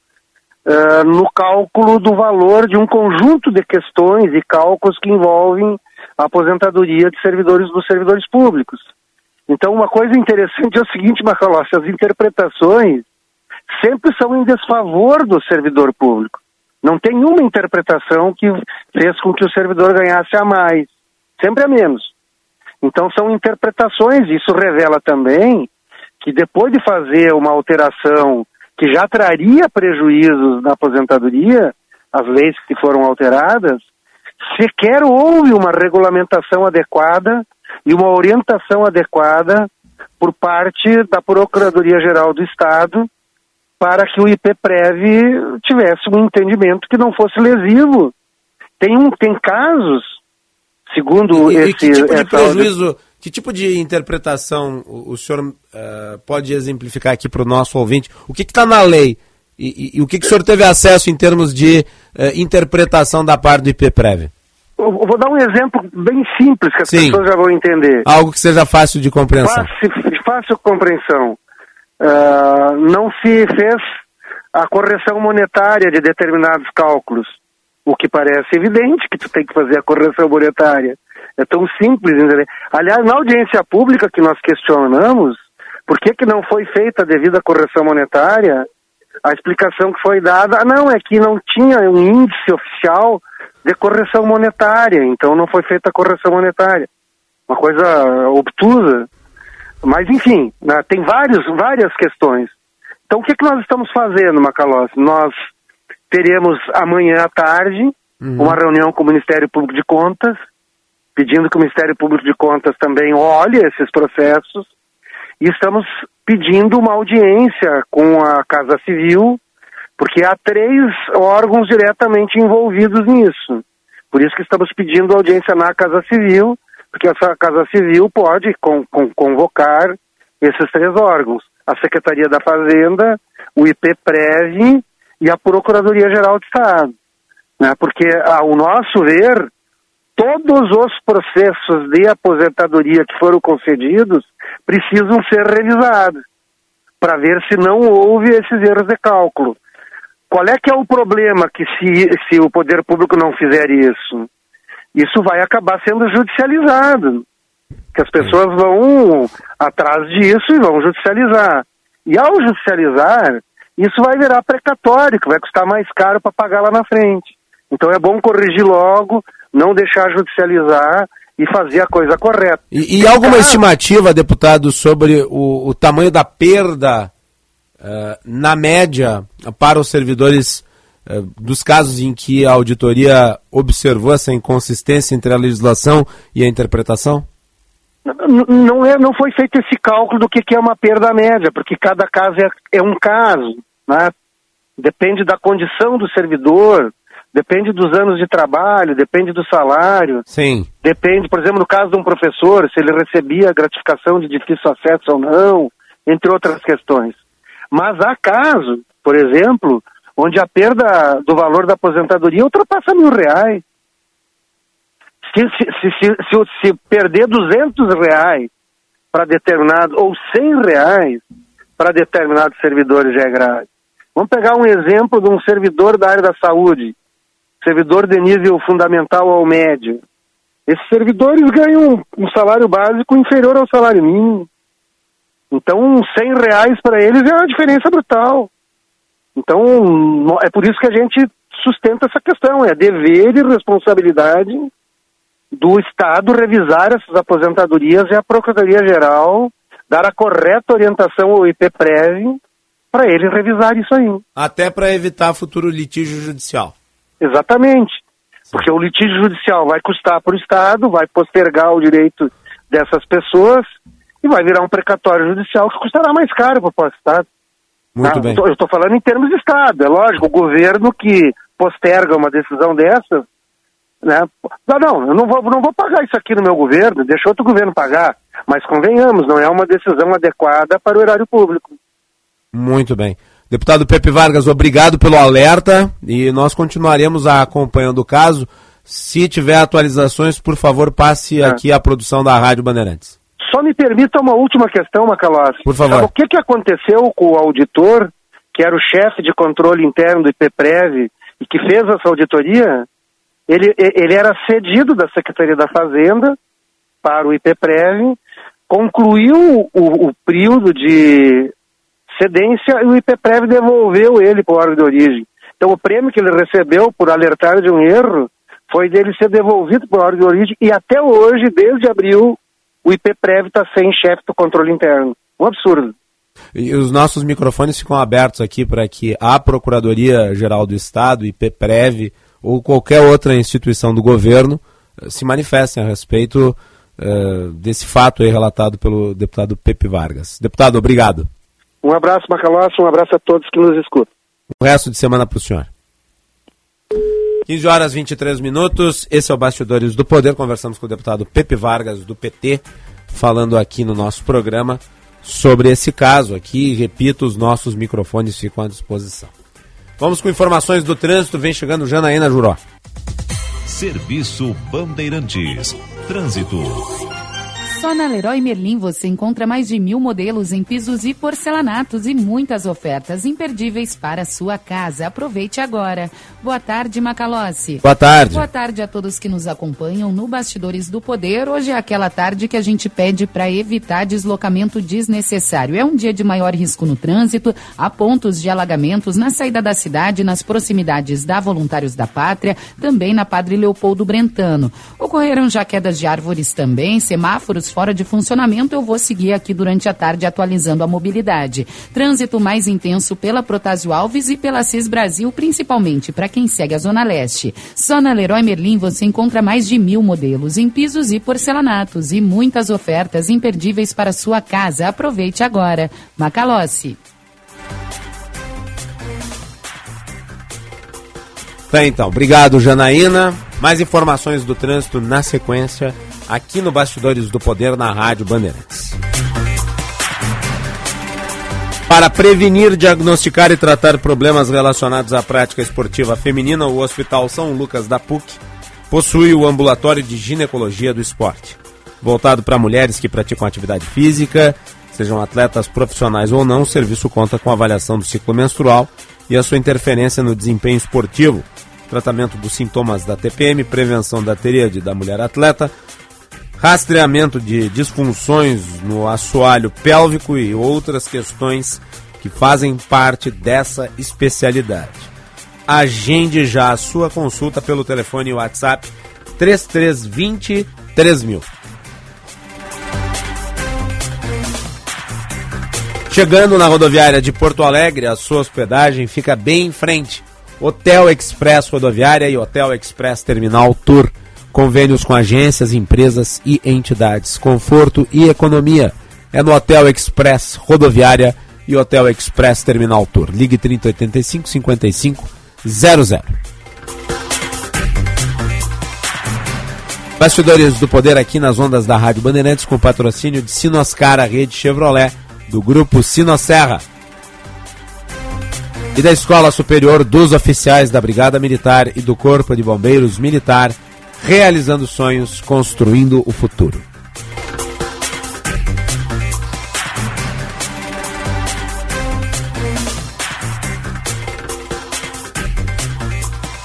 uh, no cálculo do valor de um conjunto de questões e cálculos que envolvem a aposentadoria de servidores dos servidores públicos. Então, uma coisa interessante é o seguinte, Macalossi, as interpretações sempre são em desfavor do servidor público. Não tem uma interpretação que fez com que o servidor ganhasse a mais, sempre a menos. Então são interpretações, isso revela também que depois de fazer uma alteração que já traria prejuízos na aposentadoria, as leis que foram alteradas, sequer houve uma regulamentação adequada e uma orientação adequada por parte da Procuradoria-Geral do Estado para que o IPPREV tivesse um entendimento que não fosse lesivo. Tem, um, tem casos, segundo e, esse... E que tipo de essa... prejuízo, que tipo de interpretação o, o senhor uh, pode exemplificar aqui para o nosso ouvinte? O que está na lei? E, e, e, o que, que o senhor teve acesso em termos de uh, interpretação da parte do IPPREV? Eu vou dar um exemplo bem simples que as Sim. pessoas já vão entender. Algo que seja fácil de compreensão. Fácil, fácil compreensão. Uh, não se fez a correção monetária de determinados cálculos, o que parece evidente que tu tem que fazer a correção monetária. É tão simples, entendeu? Aliás, na audiência pública que nós questionamos, por que, que não foi feita a devida correção monetária, a explicação que foi dada, não, é que não tinha um índice oficial de correção monetária, então não foi feita a correção monetária. Uma coisa obtusa. Mas, enfim, né, tem vários, várias questões. Então, o que, que nós estamos fazendo, Macalós? Nós teremos amanhã à tarde uhum. uma reunião com o Ministério Público de Contas, pedindo que o Ministério Público de Contas também olhe esses processos, e estamos pedindo uma audiência com a Casa Civil, porque há três órgãos diretamente envolvidos nisso. Por isso que estamos pedindo audiência na Casa Civil, porque essa Casa Civil pode con con convocar esses três órgãos: a Secretaria da Fazenda, o IPPREV e a Procuradoria-Geral do Estado. Né? Porque, ao nosso ver, todos os processos de aposentadoria que foram concedidos precisam ser revisados para ver se não houve esses erros de cálculo. Qual é que é o problema que se, se o poder público não fizer isso? Isso vai acabar sendo judicializado. Que as pessoas vão atrás disso e vão judicializar. E ao judicializar, isso vai virar precatório, que vai custar mais caro para pagar lá na frente. Então é bom corrigir logo, não deixar judicializar e fazer a coisa correta. E, e alguma estimativa, deputado, sobre o, o tamanho da perda uh, na média para os servidores uh, dos casos em que a auditoria observou essa inconsistência entre a legislação e a interpretação? Não, é, não foi feito esse cálculo do que, que é uma perda média, porque cada caso é, é um caso. Né? Depende da condição do servidor, depende dos anos de trabalho, depende do salário. Sim. Depende, por exemplo, no caso de um professor, se ele recebia gratificação de difícil acesso ou não, entre outras questões. Mas há casos, por exemplo, onde a perda do valor da aposentadoria ultrapassa mil reais. Se, se, se, se, perder 200 reais para determinado, ou 100 reais para determinados servidores já é grave. Vamos pegar um exemplo de um servidor da área da saúde, servidor de nível fundamental ao médio. Esses servidores ganham um salário básico inferior ao salário mínimo. Então, 100 reais para eles é uma diferença brutal. Então, é por isso que a gente sustenta essa questão, é dever e responsabilidade do Estado revisar essas aposentadorias e a Procuradoria-Geral dar a correta orientação ao IPPREV para ele revisar isso aí. Até para evitar futuro litígio judicial. Exatamente. Porque o litígio judicial vai custar para o Estado, vai postergar o direito dessas pessoas e vai virar um precatório judicial que custará mais caro para o Estado. Muito Tá? bem. Eu estou falando em termos de Estado. É lógico, o governo que posterga uma decisão dessa, né? Não, não, eu não vou, não vou pagar isso aqui no meu governo, deixa outro governo pagar. Mas convenhamos, não é uma decisão adequada para o erário público. Muito bem. Deputado Pepe Vargas, obrigado pelo alerta e nós continuaremos acompanhando o caso. Se tiver atualizações, por favor, passe aqui a produção da Rádio Bandeirantes. Só me permita uma última questão, Macalossi. Por favor. Sabe o que, que aconteceu com o auditor, que era o chefe de controle interno do IPPREV e que fez essa auditoria? Ele, ele era cedido da Secretaria da Fazenda para o IPPREV, concluiu o, o período de cedência e o IPPREV devolveu ele para o órgão de origem. Então o prêmio que ele recebeu por alertar de um erro foi dele ser devolvido para o órgão de origem e até hoje, desde abril, o IPPREV está sem chefe do controle interno. Um absurdo. E os nossos microfones ficam abertos aqui para que a Procuradoria Geral do Estado, IPPREV ou qualquer outra instituição do governo eh, se manifestem a respeito eh, desse fato relatado pelo deputado Pepe Vargas. Deputado, obrigado. Um abraço, Macalossi, um abraço a todos que nos escutam. O resto de semana para o senhor. 15 horas 23 minutos, esse é o Bastidores do Poder. Conversamos com o deputado Pepe Vargas, do PT, falando aqui no nosso programa sobre esse caso aqui. Repito, os nossos microfones ficam à disposição. Vamos com informações do trânsito. Vem chegando Janaína Juró. Serviço Bandeirantes. Trânsito. Só na Leroy Merlin você encontra mais de mil modelos em pisos e porcelanatos e muitas ofertas imperdíveis para sua casa. Aproveite agora. Boa tarde, Macalossi. Boa tarde. Boa tarde a todos que nos acompanham no Bastidores do Poder. Hoje é aquela tarde que a gente pede para evitar deslocamento desnecessário. É um dia de maior risco no trânsito, há pontos de alagamentos na saída da cidade, nas proximidades da Voluntários da Pátria, também na Padre Leopoldo Brentano. Ocorreram já quedas de árvores também, semáforos fora de funcionamento. Eu vou seguir aqui durante a tarde atualizando a mobilidade. Trânsito mais intenso pela Protásio Alves e pela CIS Brasil, principalmente para quem segue a Zona Leste. Só na Leroy Merlin você encontra mais de mil modelos em pisos e porcelanatos e muitas ofertas imperdíveis para sua casa. Aproveite agora. Macalossi. Tá então, obrigado Janaína. Mais informações do trânsito na sequência, aqui no Bastidores do Poder, na Rádio Bandeirantes. Para prevenir, diagnosticar e tratar problemas relacionados à prática esportiva feminina, o Hospital São Lucas da PUC possui o ambulatório de ginecologia do esporte. Voltado para mulheres que praticam atividade física, sejam atletas profissionais ou não, o serviço conta com avaliação do ciclo menstrual e a sua interferência no desempenho esportivo, tratamento dos sintomas da TPM, prevenção da teríade da mulher atleta, rastreamento de disfunções no assoalho pélvico e outras questões que fazem parte dessa especialidade. Agende já a sua consulta pelo telefone WhatsApp 3320 3000. Chegando na rodoviária de Porto Alegre, a sua hospedagem fica bem em frente. Hotel Express Rodoviária e Hotel Express Terminal Tour. Convênios com agências, empresas e entidades. Conforto e economia. É no Hotel Express Rodoviária e Hotel Express Terminal Tour. Ligue 3085 55 00. Bastidores do Poder aqui nas ondas da Rádio Bandeirantes com patrocínio de Sinoscar, a rede Chevrolet, do grupo Sinosserra e da Escola Superior dos Oficiais da Brigada Militar e do Corpo de Bombeiros Militar, realizando sonhos, construindo o futuro.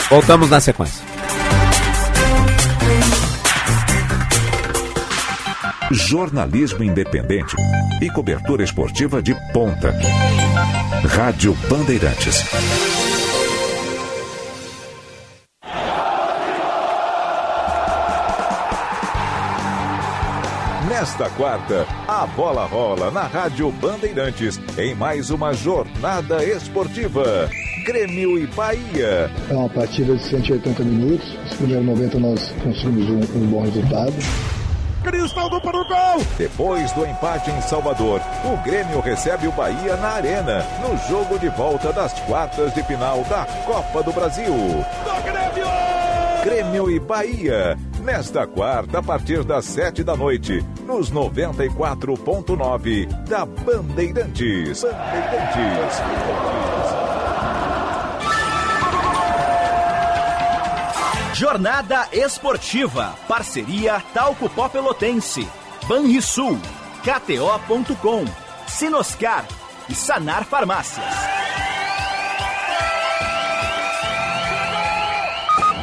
Voltamos na sequência. Jornalismo independente e cobertura esportiva de ponta. Rádio Bandeirantes. Nesta quarta, a bola rola na Rádio Bandeirantes em mais uma jornada esportiva. Grêmio e Bahia. É uma partida de 180 minutos. Os primeiros 90 nós conseguimos um, um bom resultado. Cristaldo para o gol. Depois do empate em Salvador, o Grêmio recebe o Bahia na Arena, no jogo de volta das quartas de final da Copa do Brasil. Do Grêmio! Grêmio e Bahia, nesta quarta, a partir das sete da noite, nos 94.9 da Bandeirantes. Bandeirantes. Jornada Esportiva. Parceria Talco Pó Pelotense. Banrisul. KTO.com. Sinoscar. E Sanar Farmácias.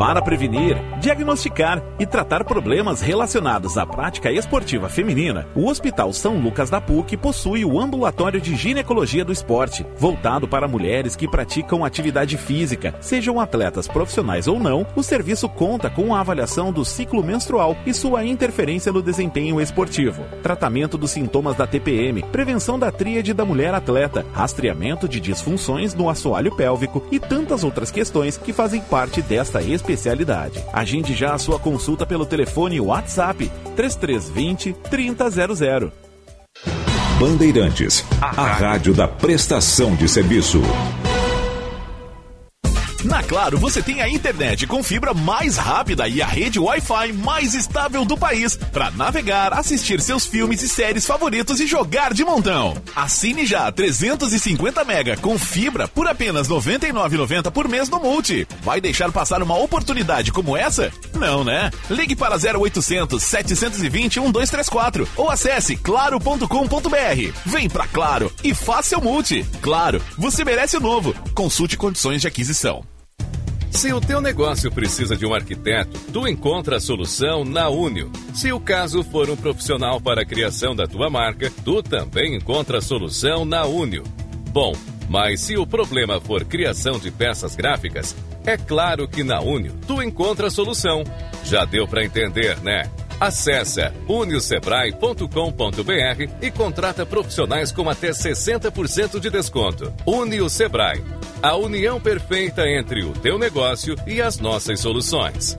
Para prevenir, diagnosticar e tratar problemas relacionados à prática esportiva feminina, o Hospital São Lucas da PUC possui o Ambulatório de Ginecologia do Esporte, voltado para mulheres que praticam atividade física, sejam atletas profissionais ou não. O serviço conta com a avaliação do ciclo menstrual e sua interferência no desempenho esportivo, tratamento dos sintomas da TPM, prevenção da tríade da mulher atleta, rastreamento de disfunções no assoalho pélvico e tantas outras questões que fazem parte desta especialidade especialidade. Agende já a sua consulta pelo telefone WhatsApp 3320 3000. Bandeirantes, a rádio da prestação de serviço. Na Claro, você tem a internet com fibra mais rápida e a rede Wi-Fi mais estável do país para navegar, assistir seus filmes e séries favoritos e jogar de montão. Assine já 350 mega com fibra por apenas R$ 99,90 por mês no Multi. Vai deixar passar uma oportunidade como essa? Não, né? Ligue para 0800 720 1234 ou acesse claro.com.br. Vem pra Claro e faça o Multi. Claro, você merece o novo. Consulte condições de aquisição. Se o teu negócio precisa de um arquiteto, tu encontra a solução na Unio. Se o caso for um profissional para a criação da tua marca, tu também encontra a solução na Unio. Bom, mas se o problema for criação de peças gráficas, é claro que na Unio tu encontra a solução. Já deu para entender, né? Acesse uniosebrae.com.br e contrata profissionais com até 60% de desconto. Unio Sebrae, a união perfeita entre o teu negócio e as nossas soluções.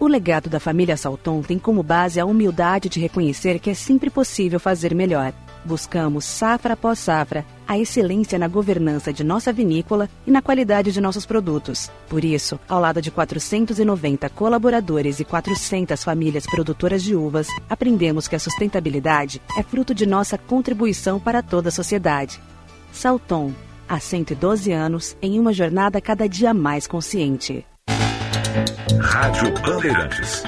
O legado da família Salton tem como base a humildade de reconhecer que é sempre possível fazer melhor. Buscamos, safra após safra, a excelência na governança de nossa vinícola e na qualidade de nossos produtos. Por isso, ao lado de 490 colaboradores e 400 famílias produtoras de uvas, aprendemos que a sustentabilidade é fruto de nossa contribuição para toda a sociedade. Salton, há 112 anos, em uma jornada cada dia mais consciente. Rádio Bandeirantes.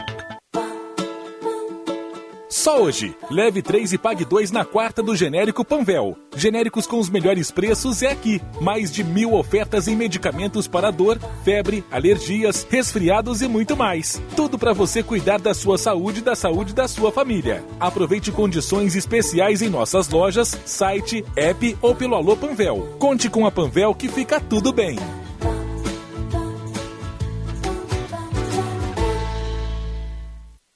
Só hoje, leve 3 e pague 2 na quarta do genérico Panvel. Genéricos com os melhores preços é aqui. Mais de mil ofertas em medicamentos para dor, febre, alergias, resfriados e muito mais. Tudo para você cuidar da sua saúde e da saúde da sua família. Aproveite condições especiais em nossas lojas, site, app ou pelo Alô Panvel. Conte com a Panvel que fica tudo bem.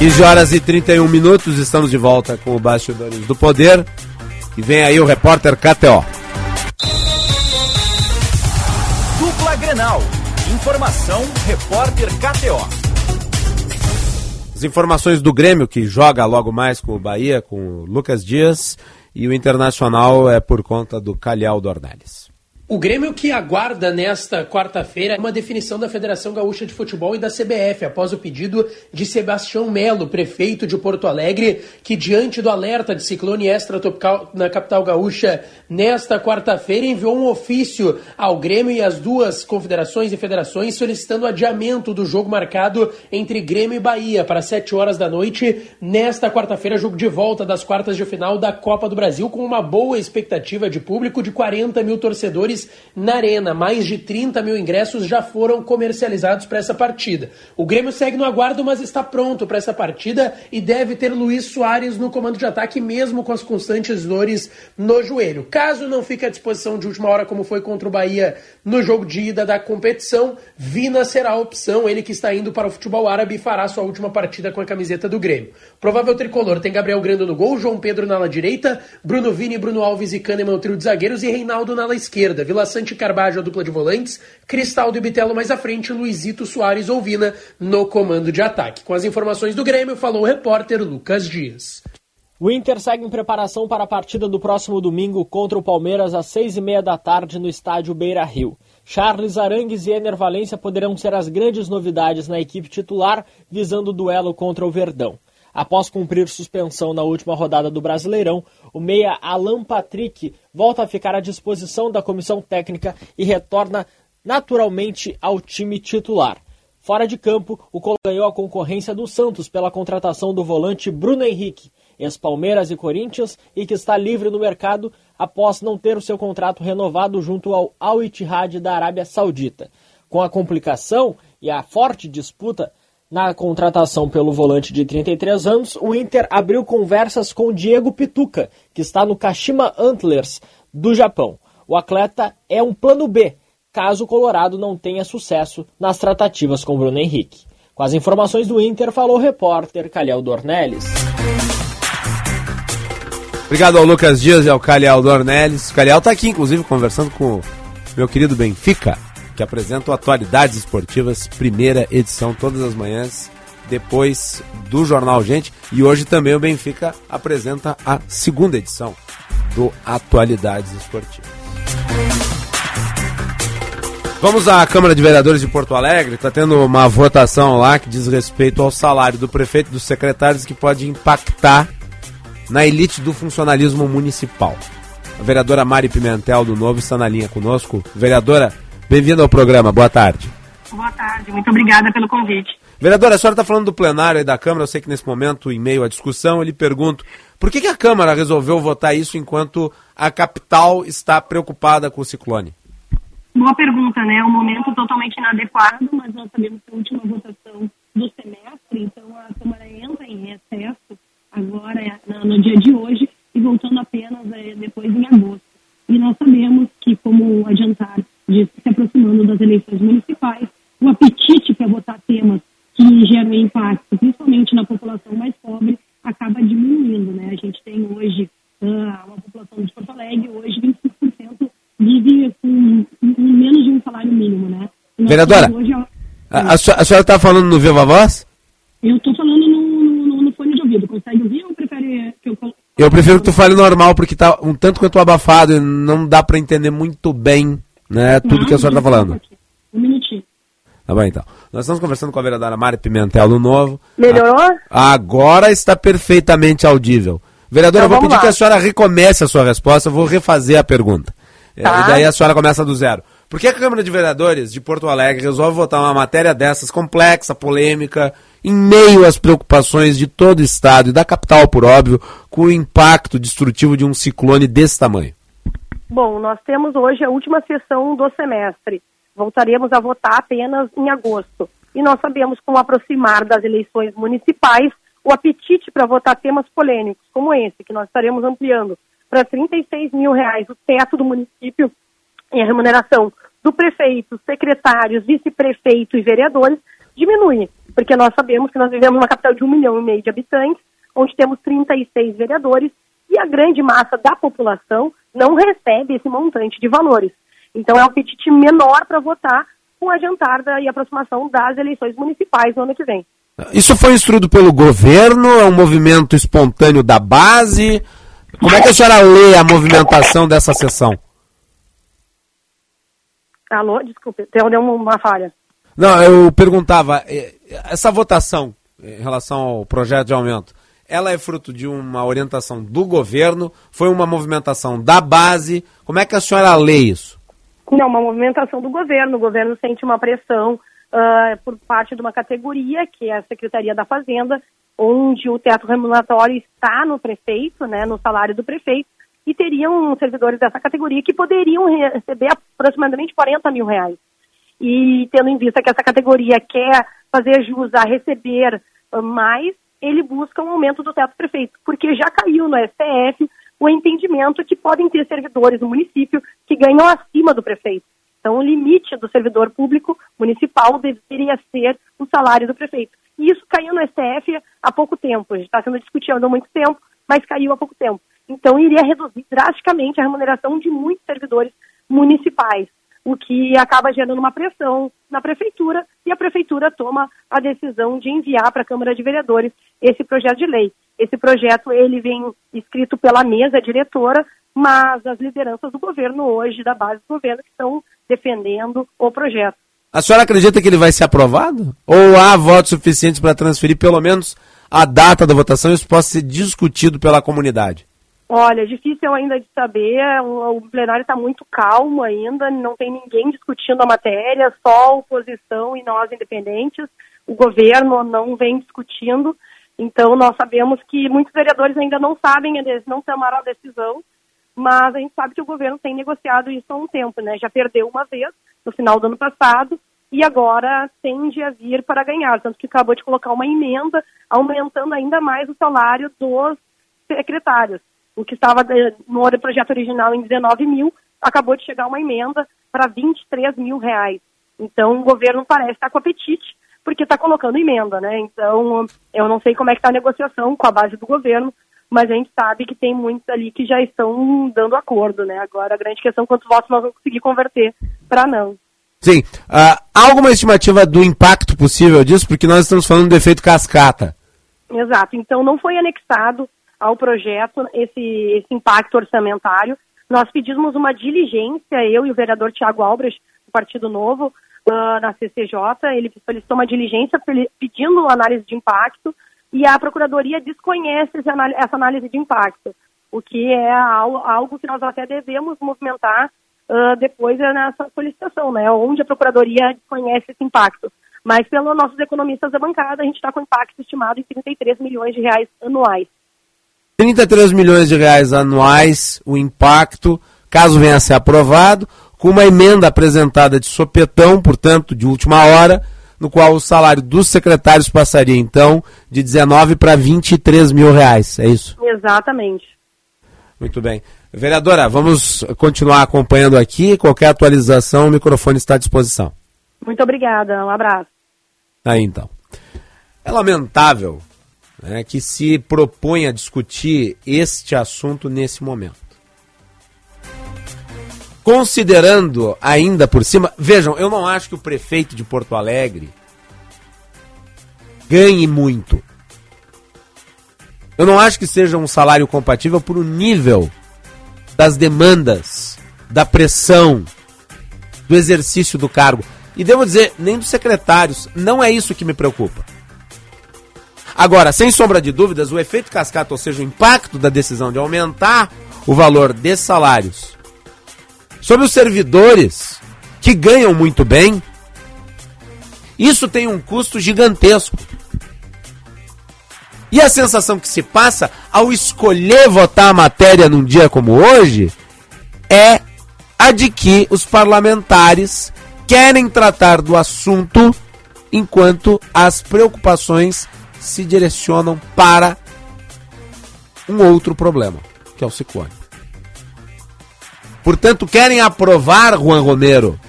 Quinze horas e 31 minutos, estamos de volta com o Bastidores do Poder. E vem aí o repórter KTO. Dupla Grenal. Informação, repórter KTO. As informações do Grêmio, que joga logo mais com o Bahia, com o Lucas Dias, e o Internacional é por conta do Calhau Dornelles. O Grêmio que aguarda nesta quarta-feira uma definição da Federação Gaúcha de Futebol e da CBF, após o pedido de Sebastião Melo, prefeito de Porto Alegre, que diante do alerta de ciclone extratropical na capital gaúcha nesta quarta-feira enviou um ofício ao Grêmio e às duas confederações e federações solicitando adiamento do jogo marcado entre Grêmio e Bahia para 7 horas da noite nesta quarta-feira, jogo de volta das quartas de final da Copa do Brasil com uma boa expectativa de público de 40 mil torcedores na Arena. Mais de 30 mil ingressos já foram comercializados para essa partida. O Grêmio segue no aguardo, mas está pronto para essa partida e deve ter Luiz Soares no comando de ataque, mesmo com as constantes dores no joelho. Caso não fique à disposição de última hora, como foi contra o Bahia no jogo de ida da competição, Vina será a opção. Ele que está indo para o futebol árabe e fará sua última partida com a camiseta do Grêmio. Provável tricolor tem Gabriel Grando no gol, João Pedro na ala direita, Bruno Vini, Bruno Alves e Kahneman, o trio de zagueiros, e Reinaldo na ala esquerda. Vila Sante Carbajo, a dupla de volantes, Cristaldo e Bitelo mais à frente, Luizito Soares Ouvina no comando de ataque. Com as informações do Grêmio, falou o repórter Lucas Dias. O Inter segue em preparação para a partida do próximo domingo contra o Palmeiras às seis e meia da tarde no estádio Beira Rio. Charles Arangues e Ener Valência poderão ser as grandes novidades na equipe titular visando o duelo contra o Verdão. Após cumprir suspensão na última rodada do Brasileirão, o meia Alan Patrick volta a ficar à disposição da comissão técnica e retorna naturalmente ao time titular. Fora de campo, o Colo ganhou a concorrência do Santos pela contratação do volante Bruno Henrique, ex-Palmeiras e Corinthians, e que está livre no mercado após não ter o seu contrato renovado junto ao Al Ittihad da Arábia Saudita. Com a complicação e a forte disputa na contratação pelo volante de 33 anos, o Inter abriu conversas com Diego Pituca, que está no Kashima Antlers do Japão. O atleta é um plano B, caso o Colorado não tenha sucesso nas tratativas com Bruno Henrique. Com as informações do Inter, falou o repórter Calhau Dornelles. Obrigado ao Lucas Dias e ao Calhau Dornelles. O Calhau está aqui, inclusive, conversando com o meu querido Benfica que apresenta Atualidades Esportivas, primeira edição, todas as manhãs, depois do Jornal Gente. E hoje também o Benfica apresenta a segunda edição do Atualidades Esportivas. Vamos à Câmara de Vereadores de Porto Alegre. Está tendo uma votação lá que diz respeito ao salário do prefeito e dos secretários que pode impactar na elite do funcionalismo municipal. A vereadora Mari Pimentel do Novo está na linha conosco. Vereadora, Bem-vindo ao programa, boa tarde. Boa tarde, muito obrigada pelo convite. Vereadora, a senhora está falando do plenário e da Câmara, eu sei que nesse momento, em meio à discussão, eu lhe pergunto, por que, que a Câmara resolveu votar isso enquanto a capital está preocupada com o ciclone? Boa pergunta, né? É um momento totalmente inadequado, mas nós sabemos que a última votação do semestre, então a Câmara entra em recesso agora, no dia de hoje, e voltando apenas é, depois em agosto. E nós sabemos que, como adiantar de se aproximando das eleições municipais, o apetite para votar temas que geram impacto, principalmente na população mais pobre, acaba diminuindo. Né? A gente tem hoje uh, uma população de Porto Alegre, hoje 25% vive com, com, menos de um salário mínimo. Né? Vereadora, hoje, a, a, a senhora está falando no Viva Voz? Eu estou falando no, no, no, fone de ouvido. Consegue ouvir ou prefere que eu... Eu prefiro que tu fale normal, porque está um tanto quanto abafado e não dá para entender muito bem né? Tudo Não, que a senhora está falando. Um minutinho. Tá bom, então. Nós estamos conversando com a vereadora Mari Pimentel do Novo. Melhorou? Agora está perfeitamente audível. Vereadora, então, eu vou pedir lá. que a senhora recomece a sua resposta, eu vou refazer a pergunta. É, tá. E daí a senhora começa do zero. Por que a Câmara de Vereadores de Porto Alegre resolve votar uma matéria dessas, complexa, polêmica, em meio às preocupações de todo o Estado e da capital, por óbvio, com o impacto destrutivo de um ciclone desse tamanho? Bom, nós temos hoje a última sessão do semestre. Voltaremos a votar apenas em agosto. E nós sabemos, com o aproximar das eleições municipais, o apetite para votar temas polêmicos como esse, que nós estaremos ampliando para 36 mil reais o teto do município em remuneração do prefeito, secretários, vice-prefeito e vereadores, diminui, porque nós sabemos que nós vivemos uma capital de um milhão e meio de habitantes, onde temos 36 vereadores e a grande massa da população não recebe esse montante de valores. Então é um apetite menor para votar com a jantarda e aproximação das eleições municipais no ano que vem. Isso foi instruído pelo governo? É um movimento espontâneo da base? Como é que a senhora lê a movimentação dessa sessão? Alô, desculpe, deu, deu uma falha. Não, eu perguntava, eh, essa votação em relação ao projeto de aumento, ela é fruto de uma orientação do governo? Foi uma movimentação da base? Como é que a senhora lê isso? Não, uma movimentação do governo. O governo sente uma pressão uh, por parte de uma categoria, que é a Secretaria da Fazenda, onde o teto remuneratório está no prefeito, né, no salário do prefeito, e teriam servidores dessa categoria que poderiam receber aproximadamente 40 mil reais. E tendo em vista que essa categoria quer fazer jus a receber uh, mais, ele busca um aumento do teto prefeito, porque já caiu no STF o entendimento que podem ter servidores no município que ganham acima do prefeito. Então, o limite do servidor público municipal deveria ser o salário do prefeito. E isso caiu no STF há pouco tempo. Está sendo discutido há muito tempo, mas caiu há pouco tempo. Então, iria reduzir drasticamente a remuneração de muitos servidores municipais, o que acaba gerando uma pressão na prefeitura e a prefeitura toma a decisão de enviar para a Câmara de Vereadores esse projeto de lei. Esse projeto ele vem escrito pela mesa diretora, mas as lideranças do governo hoje, da base do governo, estão defendendo o projeto. A senhora acredita que ele vai ser aprovado? Ou há votos suficientes para transferir pelo menos a data da votação e isso possa ser discutido pela comunidade? Olha, difícil ainda de saber, o, plenário está muito calmo ainda, não tem ninguém discutindo a matéria, só a oposição e nós independentes, o governo não vem discutindo, então nós sabemos que muitos vereadores ainda não sabem, não tomaram a decisão, mas a gente sabe que o governo tem negociado isso há um tempo, né? Já perdeu uma vez no final do ano passado e agora tende a vir para ganhar, tanto que acabou de colocar uma emenda aumentando ainda mais o salário dos secretários. O que estava no projeto original em 19 mil, acabou de chegar uma emenda para 23 mil reais. Então o governo parece estar com apetite, porque está colocando emenda, né? Então eu não sei como é que está a negociação com a base do governo, mas a gente sabe que tem muitos ali que já estão dando acordo, né? Agora a grande questão é quantos votos nós vamos conseguir converter para não. Sim. Uh, há alguma estimativa do impacto possível disso? Porque nós estamos falando do efeito cascata. Exato. Então não foi anexado ao projeto esse, esse impacto orçamentário. Nós pedimos uma diligência, eu e o vereador Tiago Albrecht, do Partido Novo, uh, na CCJ, ele solicitou uma diligência pedindo análise de impacto e a Procuradoria desconhece essa análise de impacto, o que é algo que nós até devemos movimentar uh, depois nessa solicitação, né, onde a Procuradoria desconhece esse impacto. Mas, pelos nossos economistas da bancada, a gente está com impacto estimado em 33 milhões de reais anuais. 33 milhões de reais anuais, o impacto, caso venha a ser aprovado, com uma emenda apresentada de sopetão, portanto, de última hora, no qual o salário dos secretários passaria, então, de 19 para 23 mil reais, é isso? Exatamente. Muito bem. Vereadora, vamos continuar acompanhando aqui. Qualquer atualização, o microfone está à disposição. Muito obrigada, um abraço. Aí então. É lamentável né, que se propõe a discutir este assunto nesse momento considerando ainda por cima. Vejam, eu não acho que o prefeito de Porto Alegre ganhe muito. Eu não acho que seja um salário compatível por o nível das demandas, da pressão, do exercício do cargo. E devo dizer, nem dos secretários. Não é isso que me preocupa. Agora, sem sombra de dúvidas, o efeito cascata, ou seja, o impacto da decisão de aumentar o valor desses salários sobre os servidores que ganham muito bem, isso tem um custo gigantesco. E a sensação que se passa ao escolher votar a matéria num dia como hoje é a de que os parlamentares querem tratar do assunto enquanto as preocupações se direcionam para um outro problema, que é o ciclone. Portanto, querem aprovar Juan Romero.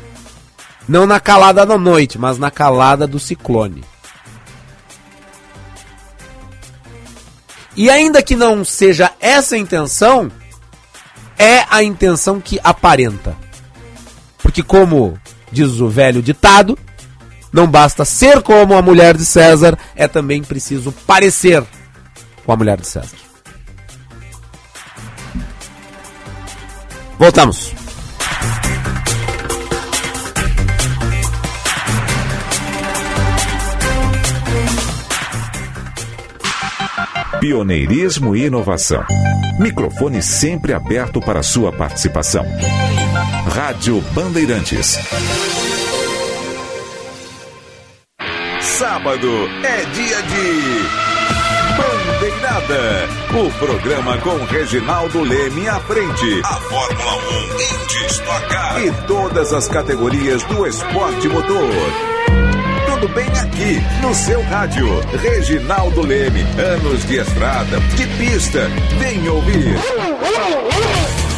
Não na calada da noite, mas na calada do ciclone. E ainda que não seja essa a intenção, é a intenção que aparenta. Porque, como diz o velho ditado, não basta ser como a mulher de César, é também preciso parecer com a mulher de César. Voltamos. Pioneirismo e inovação. Microfone sempre aberto para sua participação. Rádio Bandeirantes. Sábado é dia de Bandeirada. O programa com Reginaldo Leme à frente. A Fórmula 1 em destacar. E todas as categorias do esporte motor. Tudo bem aqui, no seu rádio. Reginaldo Leme. Anos de estrada, de pista. Vem ouvir.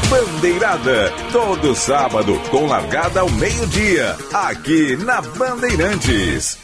Bandeirada, todo sábado, com largada ao meio-dia, aqui na Bandeirantes.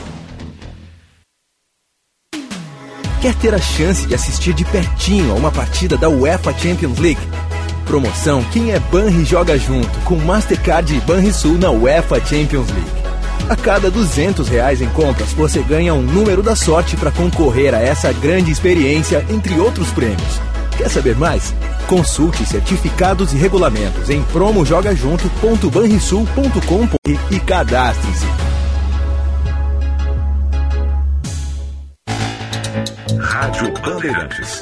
Quer ter a chance de assistir de pertinho a uma partida da UEFA Champions League? Promoção Quem é Banri joga junto com Mastercard e Banrisul na UEFA Champions League. A cada 200 reais em compras, você ganha um número da sorte para concorrer a essa grande experiência, entre outros prêmios. Quer saber mais? Consulte certificados e regulamentos em promojogajunto.banrisul.com e cadastre-se. Rádio Bandeirantes.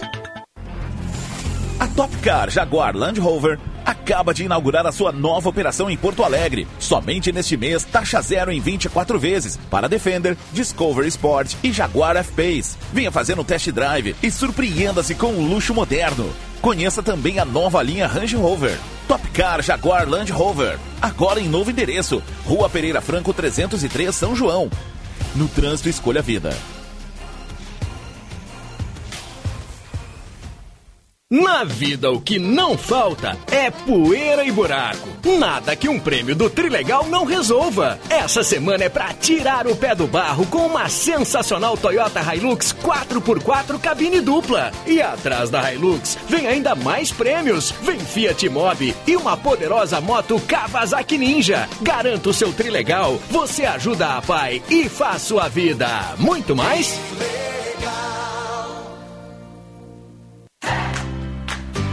A Top Car Jaguar Land Rover acaba de inaugurar a sua nova operação em Porto Alegre. Somente neste mês, taxa zero em 24 vezes para Defender, Discovery Sport e Jaguar F-Pace. Venha fazer um test drive e surpreenda-se com um luxo moderno. Conheça também a nova linha Range Rover. Top Car Jaguar Land Rover. Agora em novo endereço. Rua Pereira Franco 303, São João. No trânsito, escolha a vida. Na vida, o que não falta é poeira e buraco. Nada que um prêmio do Trilegal não resolva. Essa semana é pra tirar o pé do barro com uma sensacional Toyota Hilux 4x4 cabine dupla. E atrás da Hilux vem ainda mais prêmios. Vem Fiat Mobi e uma poderosa moto Kawasaki Ninja. Garanta o seu Trilegal, você ajuda a pai e faz sua vida. Muito mais?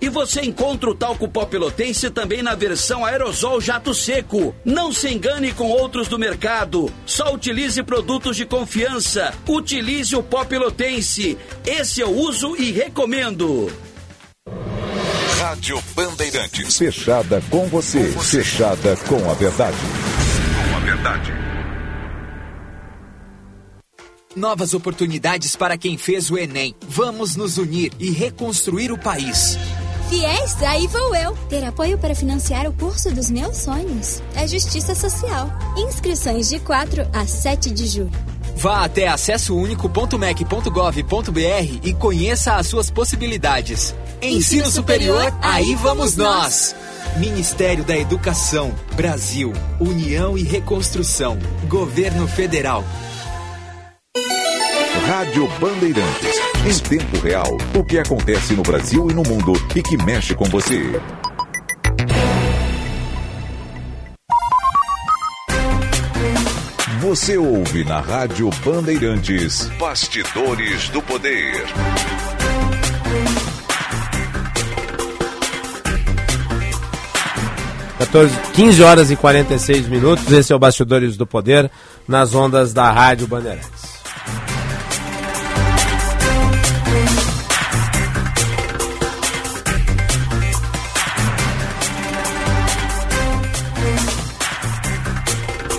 E você encontra o talco pó pelotense também na versão aerosol jato seco. Não se engane com outros do mercado. Só utilize produtos de confiança. Utilize o pó pelotense. Esse eu uso e recomendo. Rádio Bandeirantes. Fechada com você. Fechada com a verdade. Com a verdade. Novas oportunidades para quem fez o Enem. Vamos nos unir e reconstruir o país. Fies, aí vou eu. Ter apoio para financiar o curso dos meus sonhos. É justiça social. Inscrições de 4 a 7 de julho. Vá até acessounico.mec.gov.br e conheça as suas possibilidades. Ensino, Ensino superior, superior, aí vamos nós. Ministério da Educação, Brasil, União e Reconstrução, Governo Federal. Rádio Bandeirantes. Em tempo real, o que acontece no Brasil e no mundo e que mexe com você. Você ouve na Rádio Bandeirantes Bastidores do Poder. 15 horas e 46 minutos. Esse é o Bastidores do Poder nas ondas da Rádio Bandeirantes.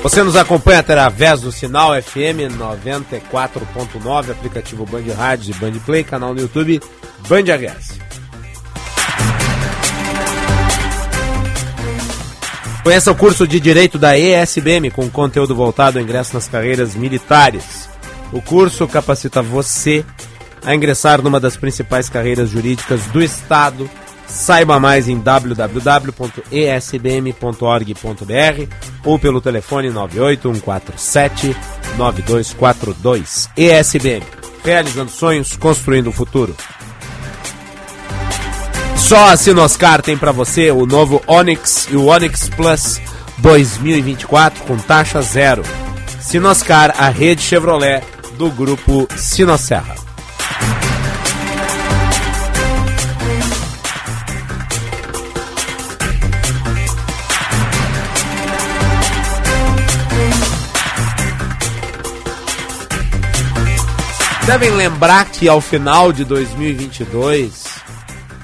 Você nos acompanha através do sinal FM 94.9, aplicativo Band Rádios e Band Play, canal no YouTube Band RS. Conheça o curso de Direito da ESBM com conteúdo voltado ao ingresso nas carreiras militares. O curso capacita você a ingressar numa das principais carreiras jurídicas do Estado. Saiba mais em www.esbm.org.br ou pelo telefone 98147 9242. ESBM, realizando sonhos, construindo o futuro. Só a Sinoscar tem para você o novo Onix e o Onix Plus 2024 com taxa zero. Sinoscar, a rede Chevrolet do grupo Sinosserra. Devem lembrar que ao final de 2022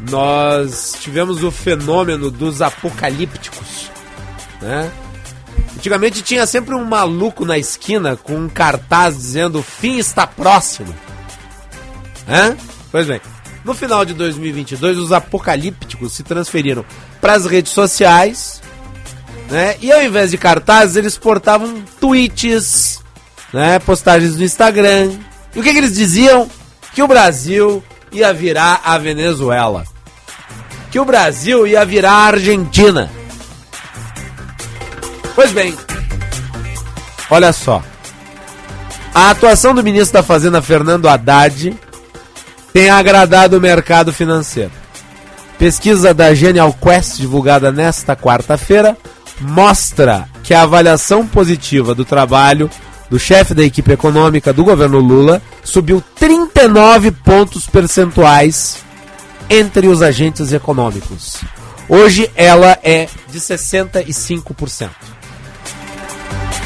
nós tivemos o fenômeno dos apocalípticos, né? Antigamente tinha sempre um maluco na esquina com um cartaz dizendo fim está próximo. Hã? Pois bem, no final de 2022 os apocalípticos se transferiram para as redes sociais, né? E ao invés de cartazes eles portavam tweets, né? Postagens no Instagram. E o que, que eles diziam? Que o Brasil ia virar a Venezuela. Que o Brasil ia virar a Argentina. Pois bem, olha só. A atuação do ministro da Fazenda, Fernando Haddad, tem agradado o mercado financeiro. Pesquisa da Genial Quest, divulgada nesta quarta-feira, mostra que a avaliação positiva do trabalho do chefe da equipe econômica do governo Lula subiu 39 pontos percentuais entre os agentes econômicos. Hoje ela é de 65%.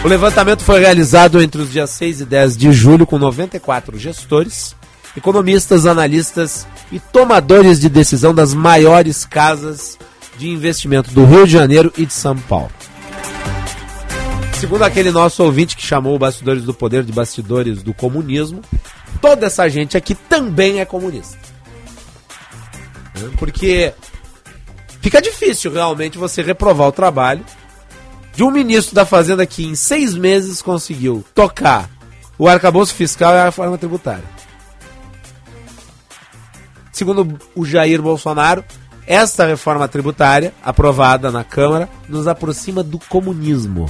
O levantamento foi realizado entre os dias 6 e 10 de julho com 94 gestores, economistas, analistas e tomadores de decisão das maiores casas de investimento do Rio de Janeiro e de São Paulo. Segundo aquele nosso ouvinte que chamou o Bastidores do Poder de Bastidores do Comunismo, toda essa gente aqui também é comunista. Porque fica difícil realmente você reprovar o trabalho de um ministro da Fazenda que em seis meses conseguiu tocar o arcabouço fiscal e a reforma tributária. Segundo o Jair Bolsonaro, esta reforma tributária, aprovada na Câmara, nos aproxima do comunismo.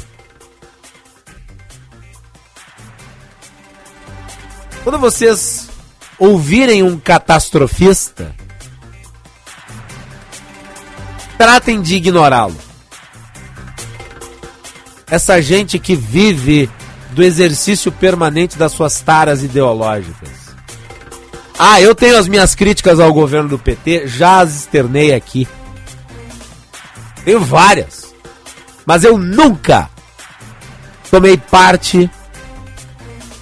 Quando vocês ouvirem um catastrofista, tratem de ignorá-lo. Essa gente que vive do exercício permanente das suas taras ideológicas. Ah, eu tenho as minhas críticas ao governo do PT, já as externei aqui. Tenho várias. Mas eu nunca tomei parte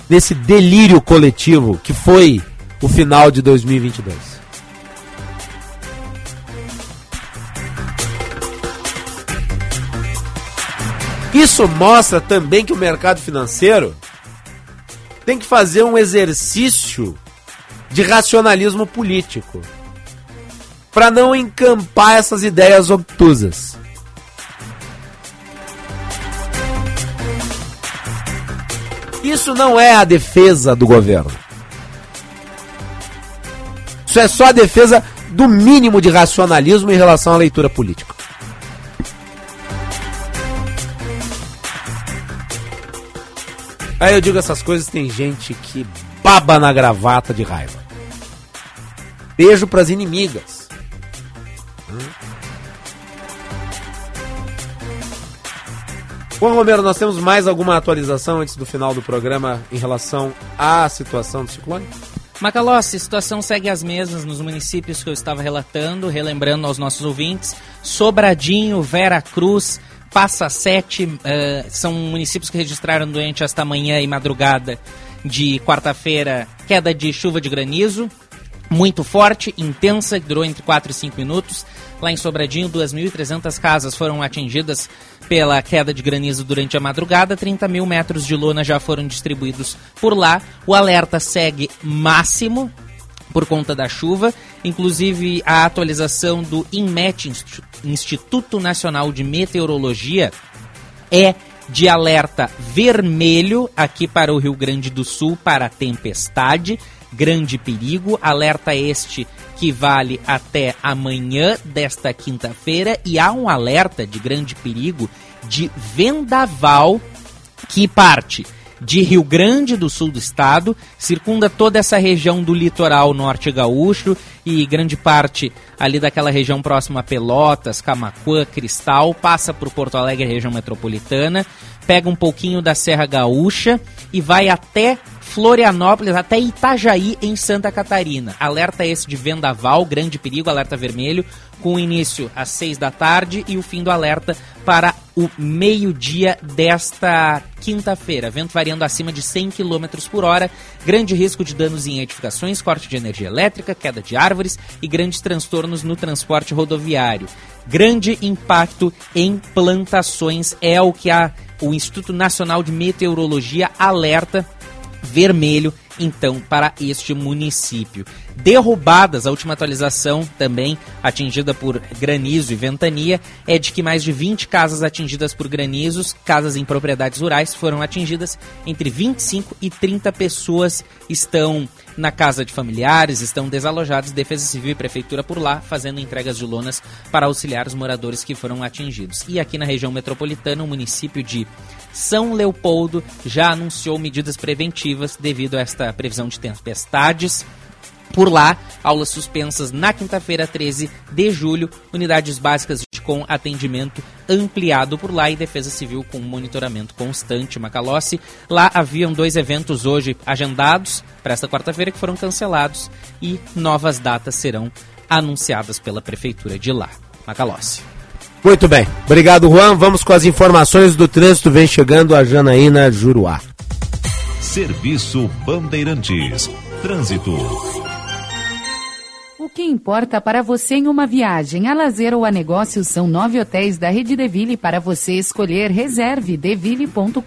nesse delírio coletivo que foi o final de 2022. Isso mostra também que o mercado financeiro tem que fazer um exercício de racionalismo político para não encampar essas ideias obtusas. Isso não é a defesa do governo. Isso é só a defesa do mínimo de racionalismo em relação à leitura política. Aí eu digo essas coisas, tem gente que baba na gravata de raiva. Beijo pras inimigas. Bom, Romero, nós temos mais alguma atualização antes do final do programa em relação à situação do ciclone? Macalossi, a situação segue as mesmas nos municípios que eu estava relatando, relembrando aos nossos ouvintes. Sobradinho, Vera Cruz, Passa Sete, uh, são municípios que registraram durante esta manhã e madrugada de quarta-feira queda de chuva de granizo, muito forte, intensa, que durou entre 4 e 5 minutos. Lá em Sobradinho, 2.300 casas foram atingidas pela queda de granizo durante a madrugada. 30 mil metros de lona já foram distribuídos por lá. O alerta segue máximo por conta da chuva. Inclusive, a atualização do INMET, Instituto Nacional de Meteorologia, é de alerta vermelho aqui para o Rio Grande do Sul para tempestade, grande perigo. Alerta este que vale até amanhã desta quinta-feira e há um alerta de grande perigo de vendaval que parte de Rio Grande do Sul do estado, circunda toda essa região do litoral norte gaúcho e grande parte ali daquela região próxima a Pelotas, Camacuã, Cristal, passa por Porto Alegre, região metropolitana, pega um pouquinho da Serra Gaúcha e vai até Florianópolis, até Itajaí, em Santa Catarina. Alerta esse de vendaval, grande perigo, alerta vermelho, com início às 6 da tarde e o fim do alerta para o meio-dia desta quinta-feira. Vento variando acima de 100 km por hora, grande risco de danos em edificações, corte de energia elétrica, queda de árvores e grandes transtornos no transporte rodoviário. Grande impacto em plantações é o que a, o Instituto Nacional de Meteorologia alerta vermelho então para este município. Derrubadas, a última atualização também atingida por granizo e ventania é de que mais de 20 casas atingidas por granizos, casas em propriedades rurais, foram atingidas. Entre 25 e 30 pessoas estão na casa de familiares, estão desalojados. Defesa Civil e Prefeitura por lá fazendo entregas de lonas para auxiliar os moradores que foram atingidos. E aqui na região metropolitana, o município de são Leopoldo já anunciou medidas preventivas devido a esta previsão de tempestades. Por lá, aulas suspensas na quinta-feira, 13 de julho, unidades básicas com atendimento ampliado por lá e Defesa Civil com monitoramento constante. Macalossi, lá haviam dois eventos hoje agendados para esta quarta-feira que foram cancelados e novas datas serão anunciadas pela Prefeitura de lá. Macalossi. Muito bem. Obrigado, Juan. Vamos com as informações do trânsito. Vem chegando a Janaína Juruá. Serviço Bandeirantes. Trânsito. Que importa para você em uma viagem, a lazer ou a negócio são nove hotéis da Rede Deville para você escolher. Reserve deville.com.br.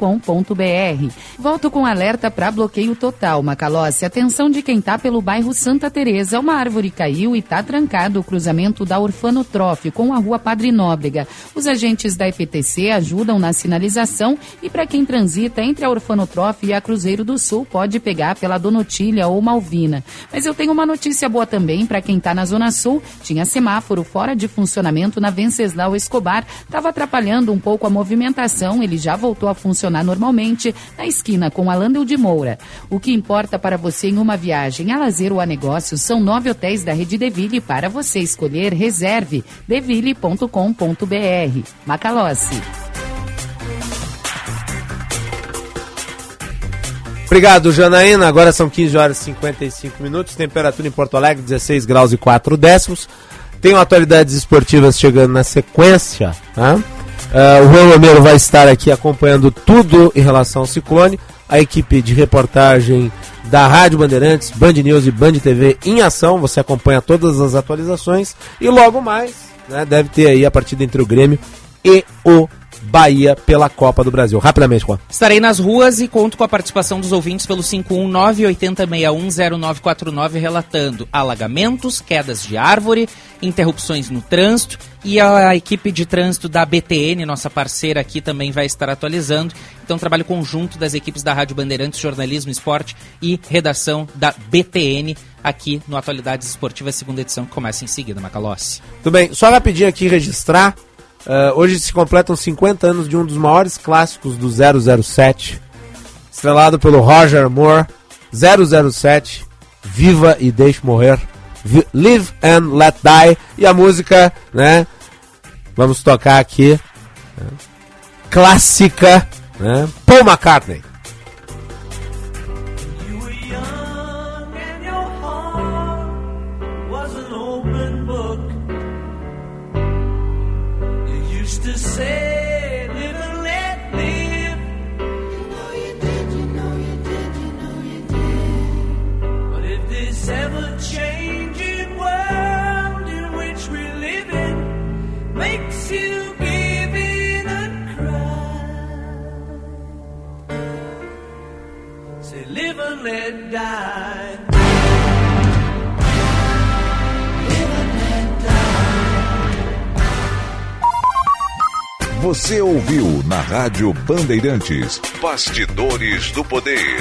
Volto com alerta para bloqueio total. Macalossi, atenção de quem tá pelo bairro Santa Teresa. Uma árvore caiu e tá trancado o cruzamento da Orfano Trofe com a rua Padre Nóbrega. Os agentes da EPTC ajudam na sinalização e para quem transita entre a Orfano Trofe e a Cruzeiro do Sul pode pegar pela Donotilha ou Malvina. Mas eu tenho uma notícia boa também para quem está na Zona Sul, tinha semáforo fora de funcionamento na Venceslau Escobar, estava atrapalhando um pouco a movimentação, ele já voltou a funcionar normalmente na esquina com a Landel de Moura. O que importa para você em uma viagem a lazer ou a negócio são nove hotéis da Rede Deville para você escolher. Reserve deville.com.br. Macalossi. Obrigado, Janaína. Agora são 15 horas e 55 minutos. Temperatura em Porto Alegre, 16 graus e 4 décimos. Tem atualidades esportivas chegando na sequência. Uh, o Juan Romero vai estar aqui acompanhando tudo em relação ao ciclone. A equipe de reportagem da Rádio Bandeirantes, Band News e Band TV em ação. Você acompanha todas as atualizações. E logo mais, né, deve ter aí a partida entre o Grêmio e o Bahia pela Copa do Brasil. Rapidamente, Juan. Estarei nas ruas e conto com a participação dos ouvintes pelo 519-8061-0949 relatando alagamentos, quedas de árvore, interrupções no trânsito e a equipe de trânsito da BTN, nossa parceira aqui, também vai estar atualizando. Então, trabalho conjunto das equipes da Rádio Bandeirantes, Jornalismo, Esporte e redação da BTN aqui no Atualidades Esportivas, segunda edição, que começa em seguida, Macalossi. Tudo bem, só rapidinho aqui registrar Uh, hoje se completam 50 anos de um dos maiores clássicos do 007, estrelado pelo Roger Moore. 007, Viva e Deixe Morrer. Live and Let Die. E a música, né? Vamos tocar aqui. Né, clássica, né? Paul McCartney. Você ouviu na Rádio Bandeirantes Bastidores do Poder.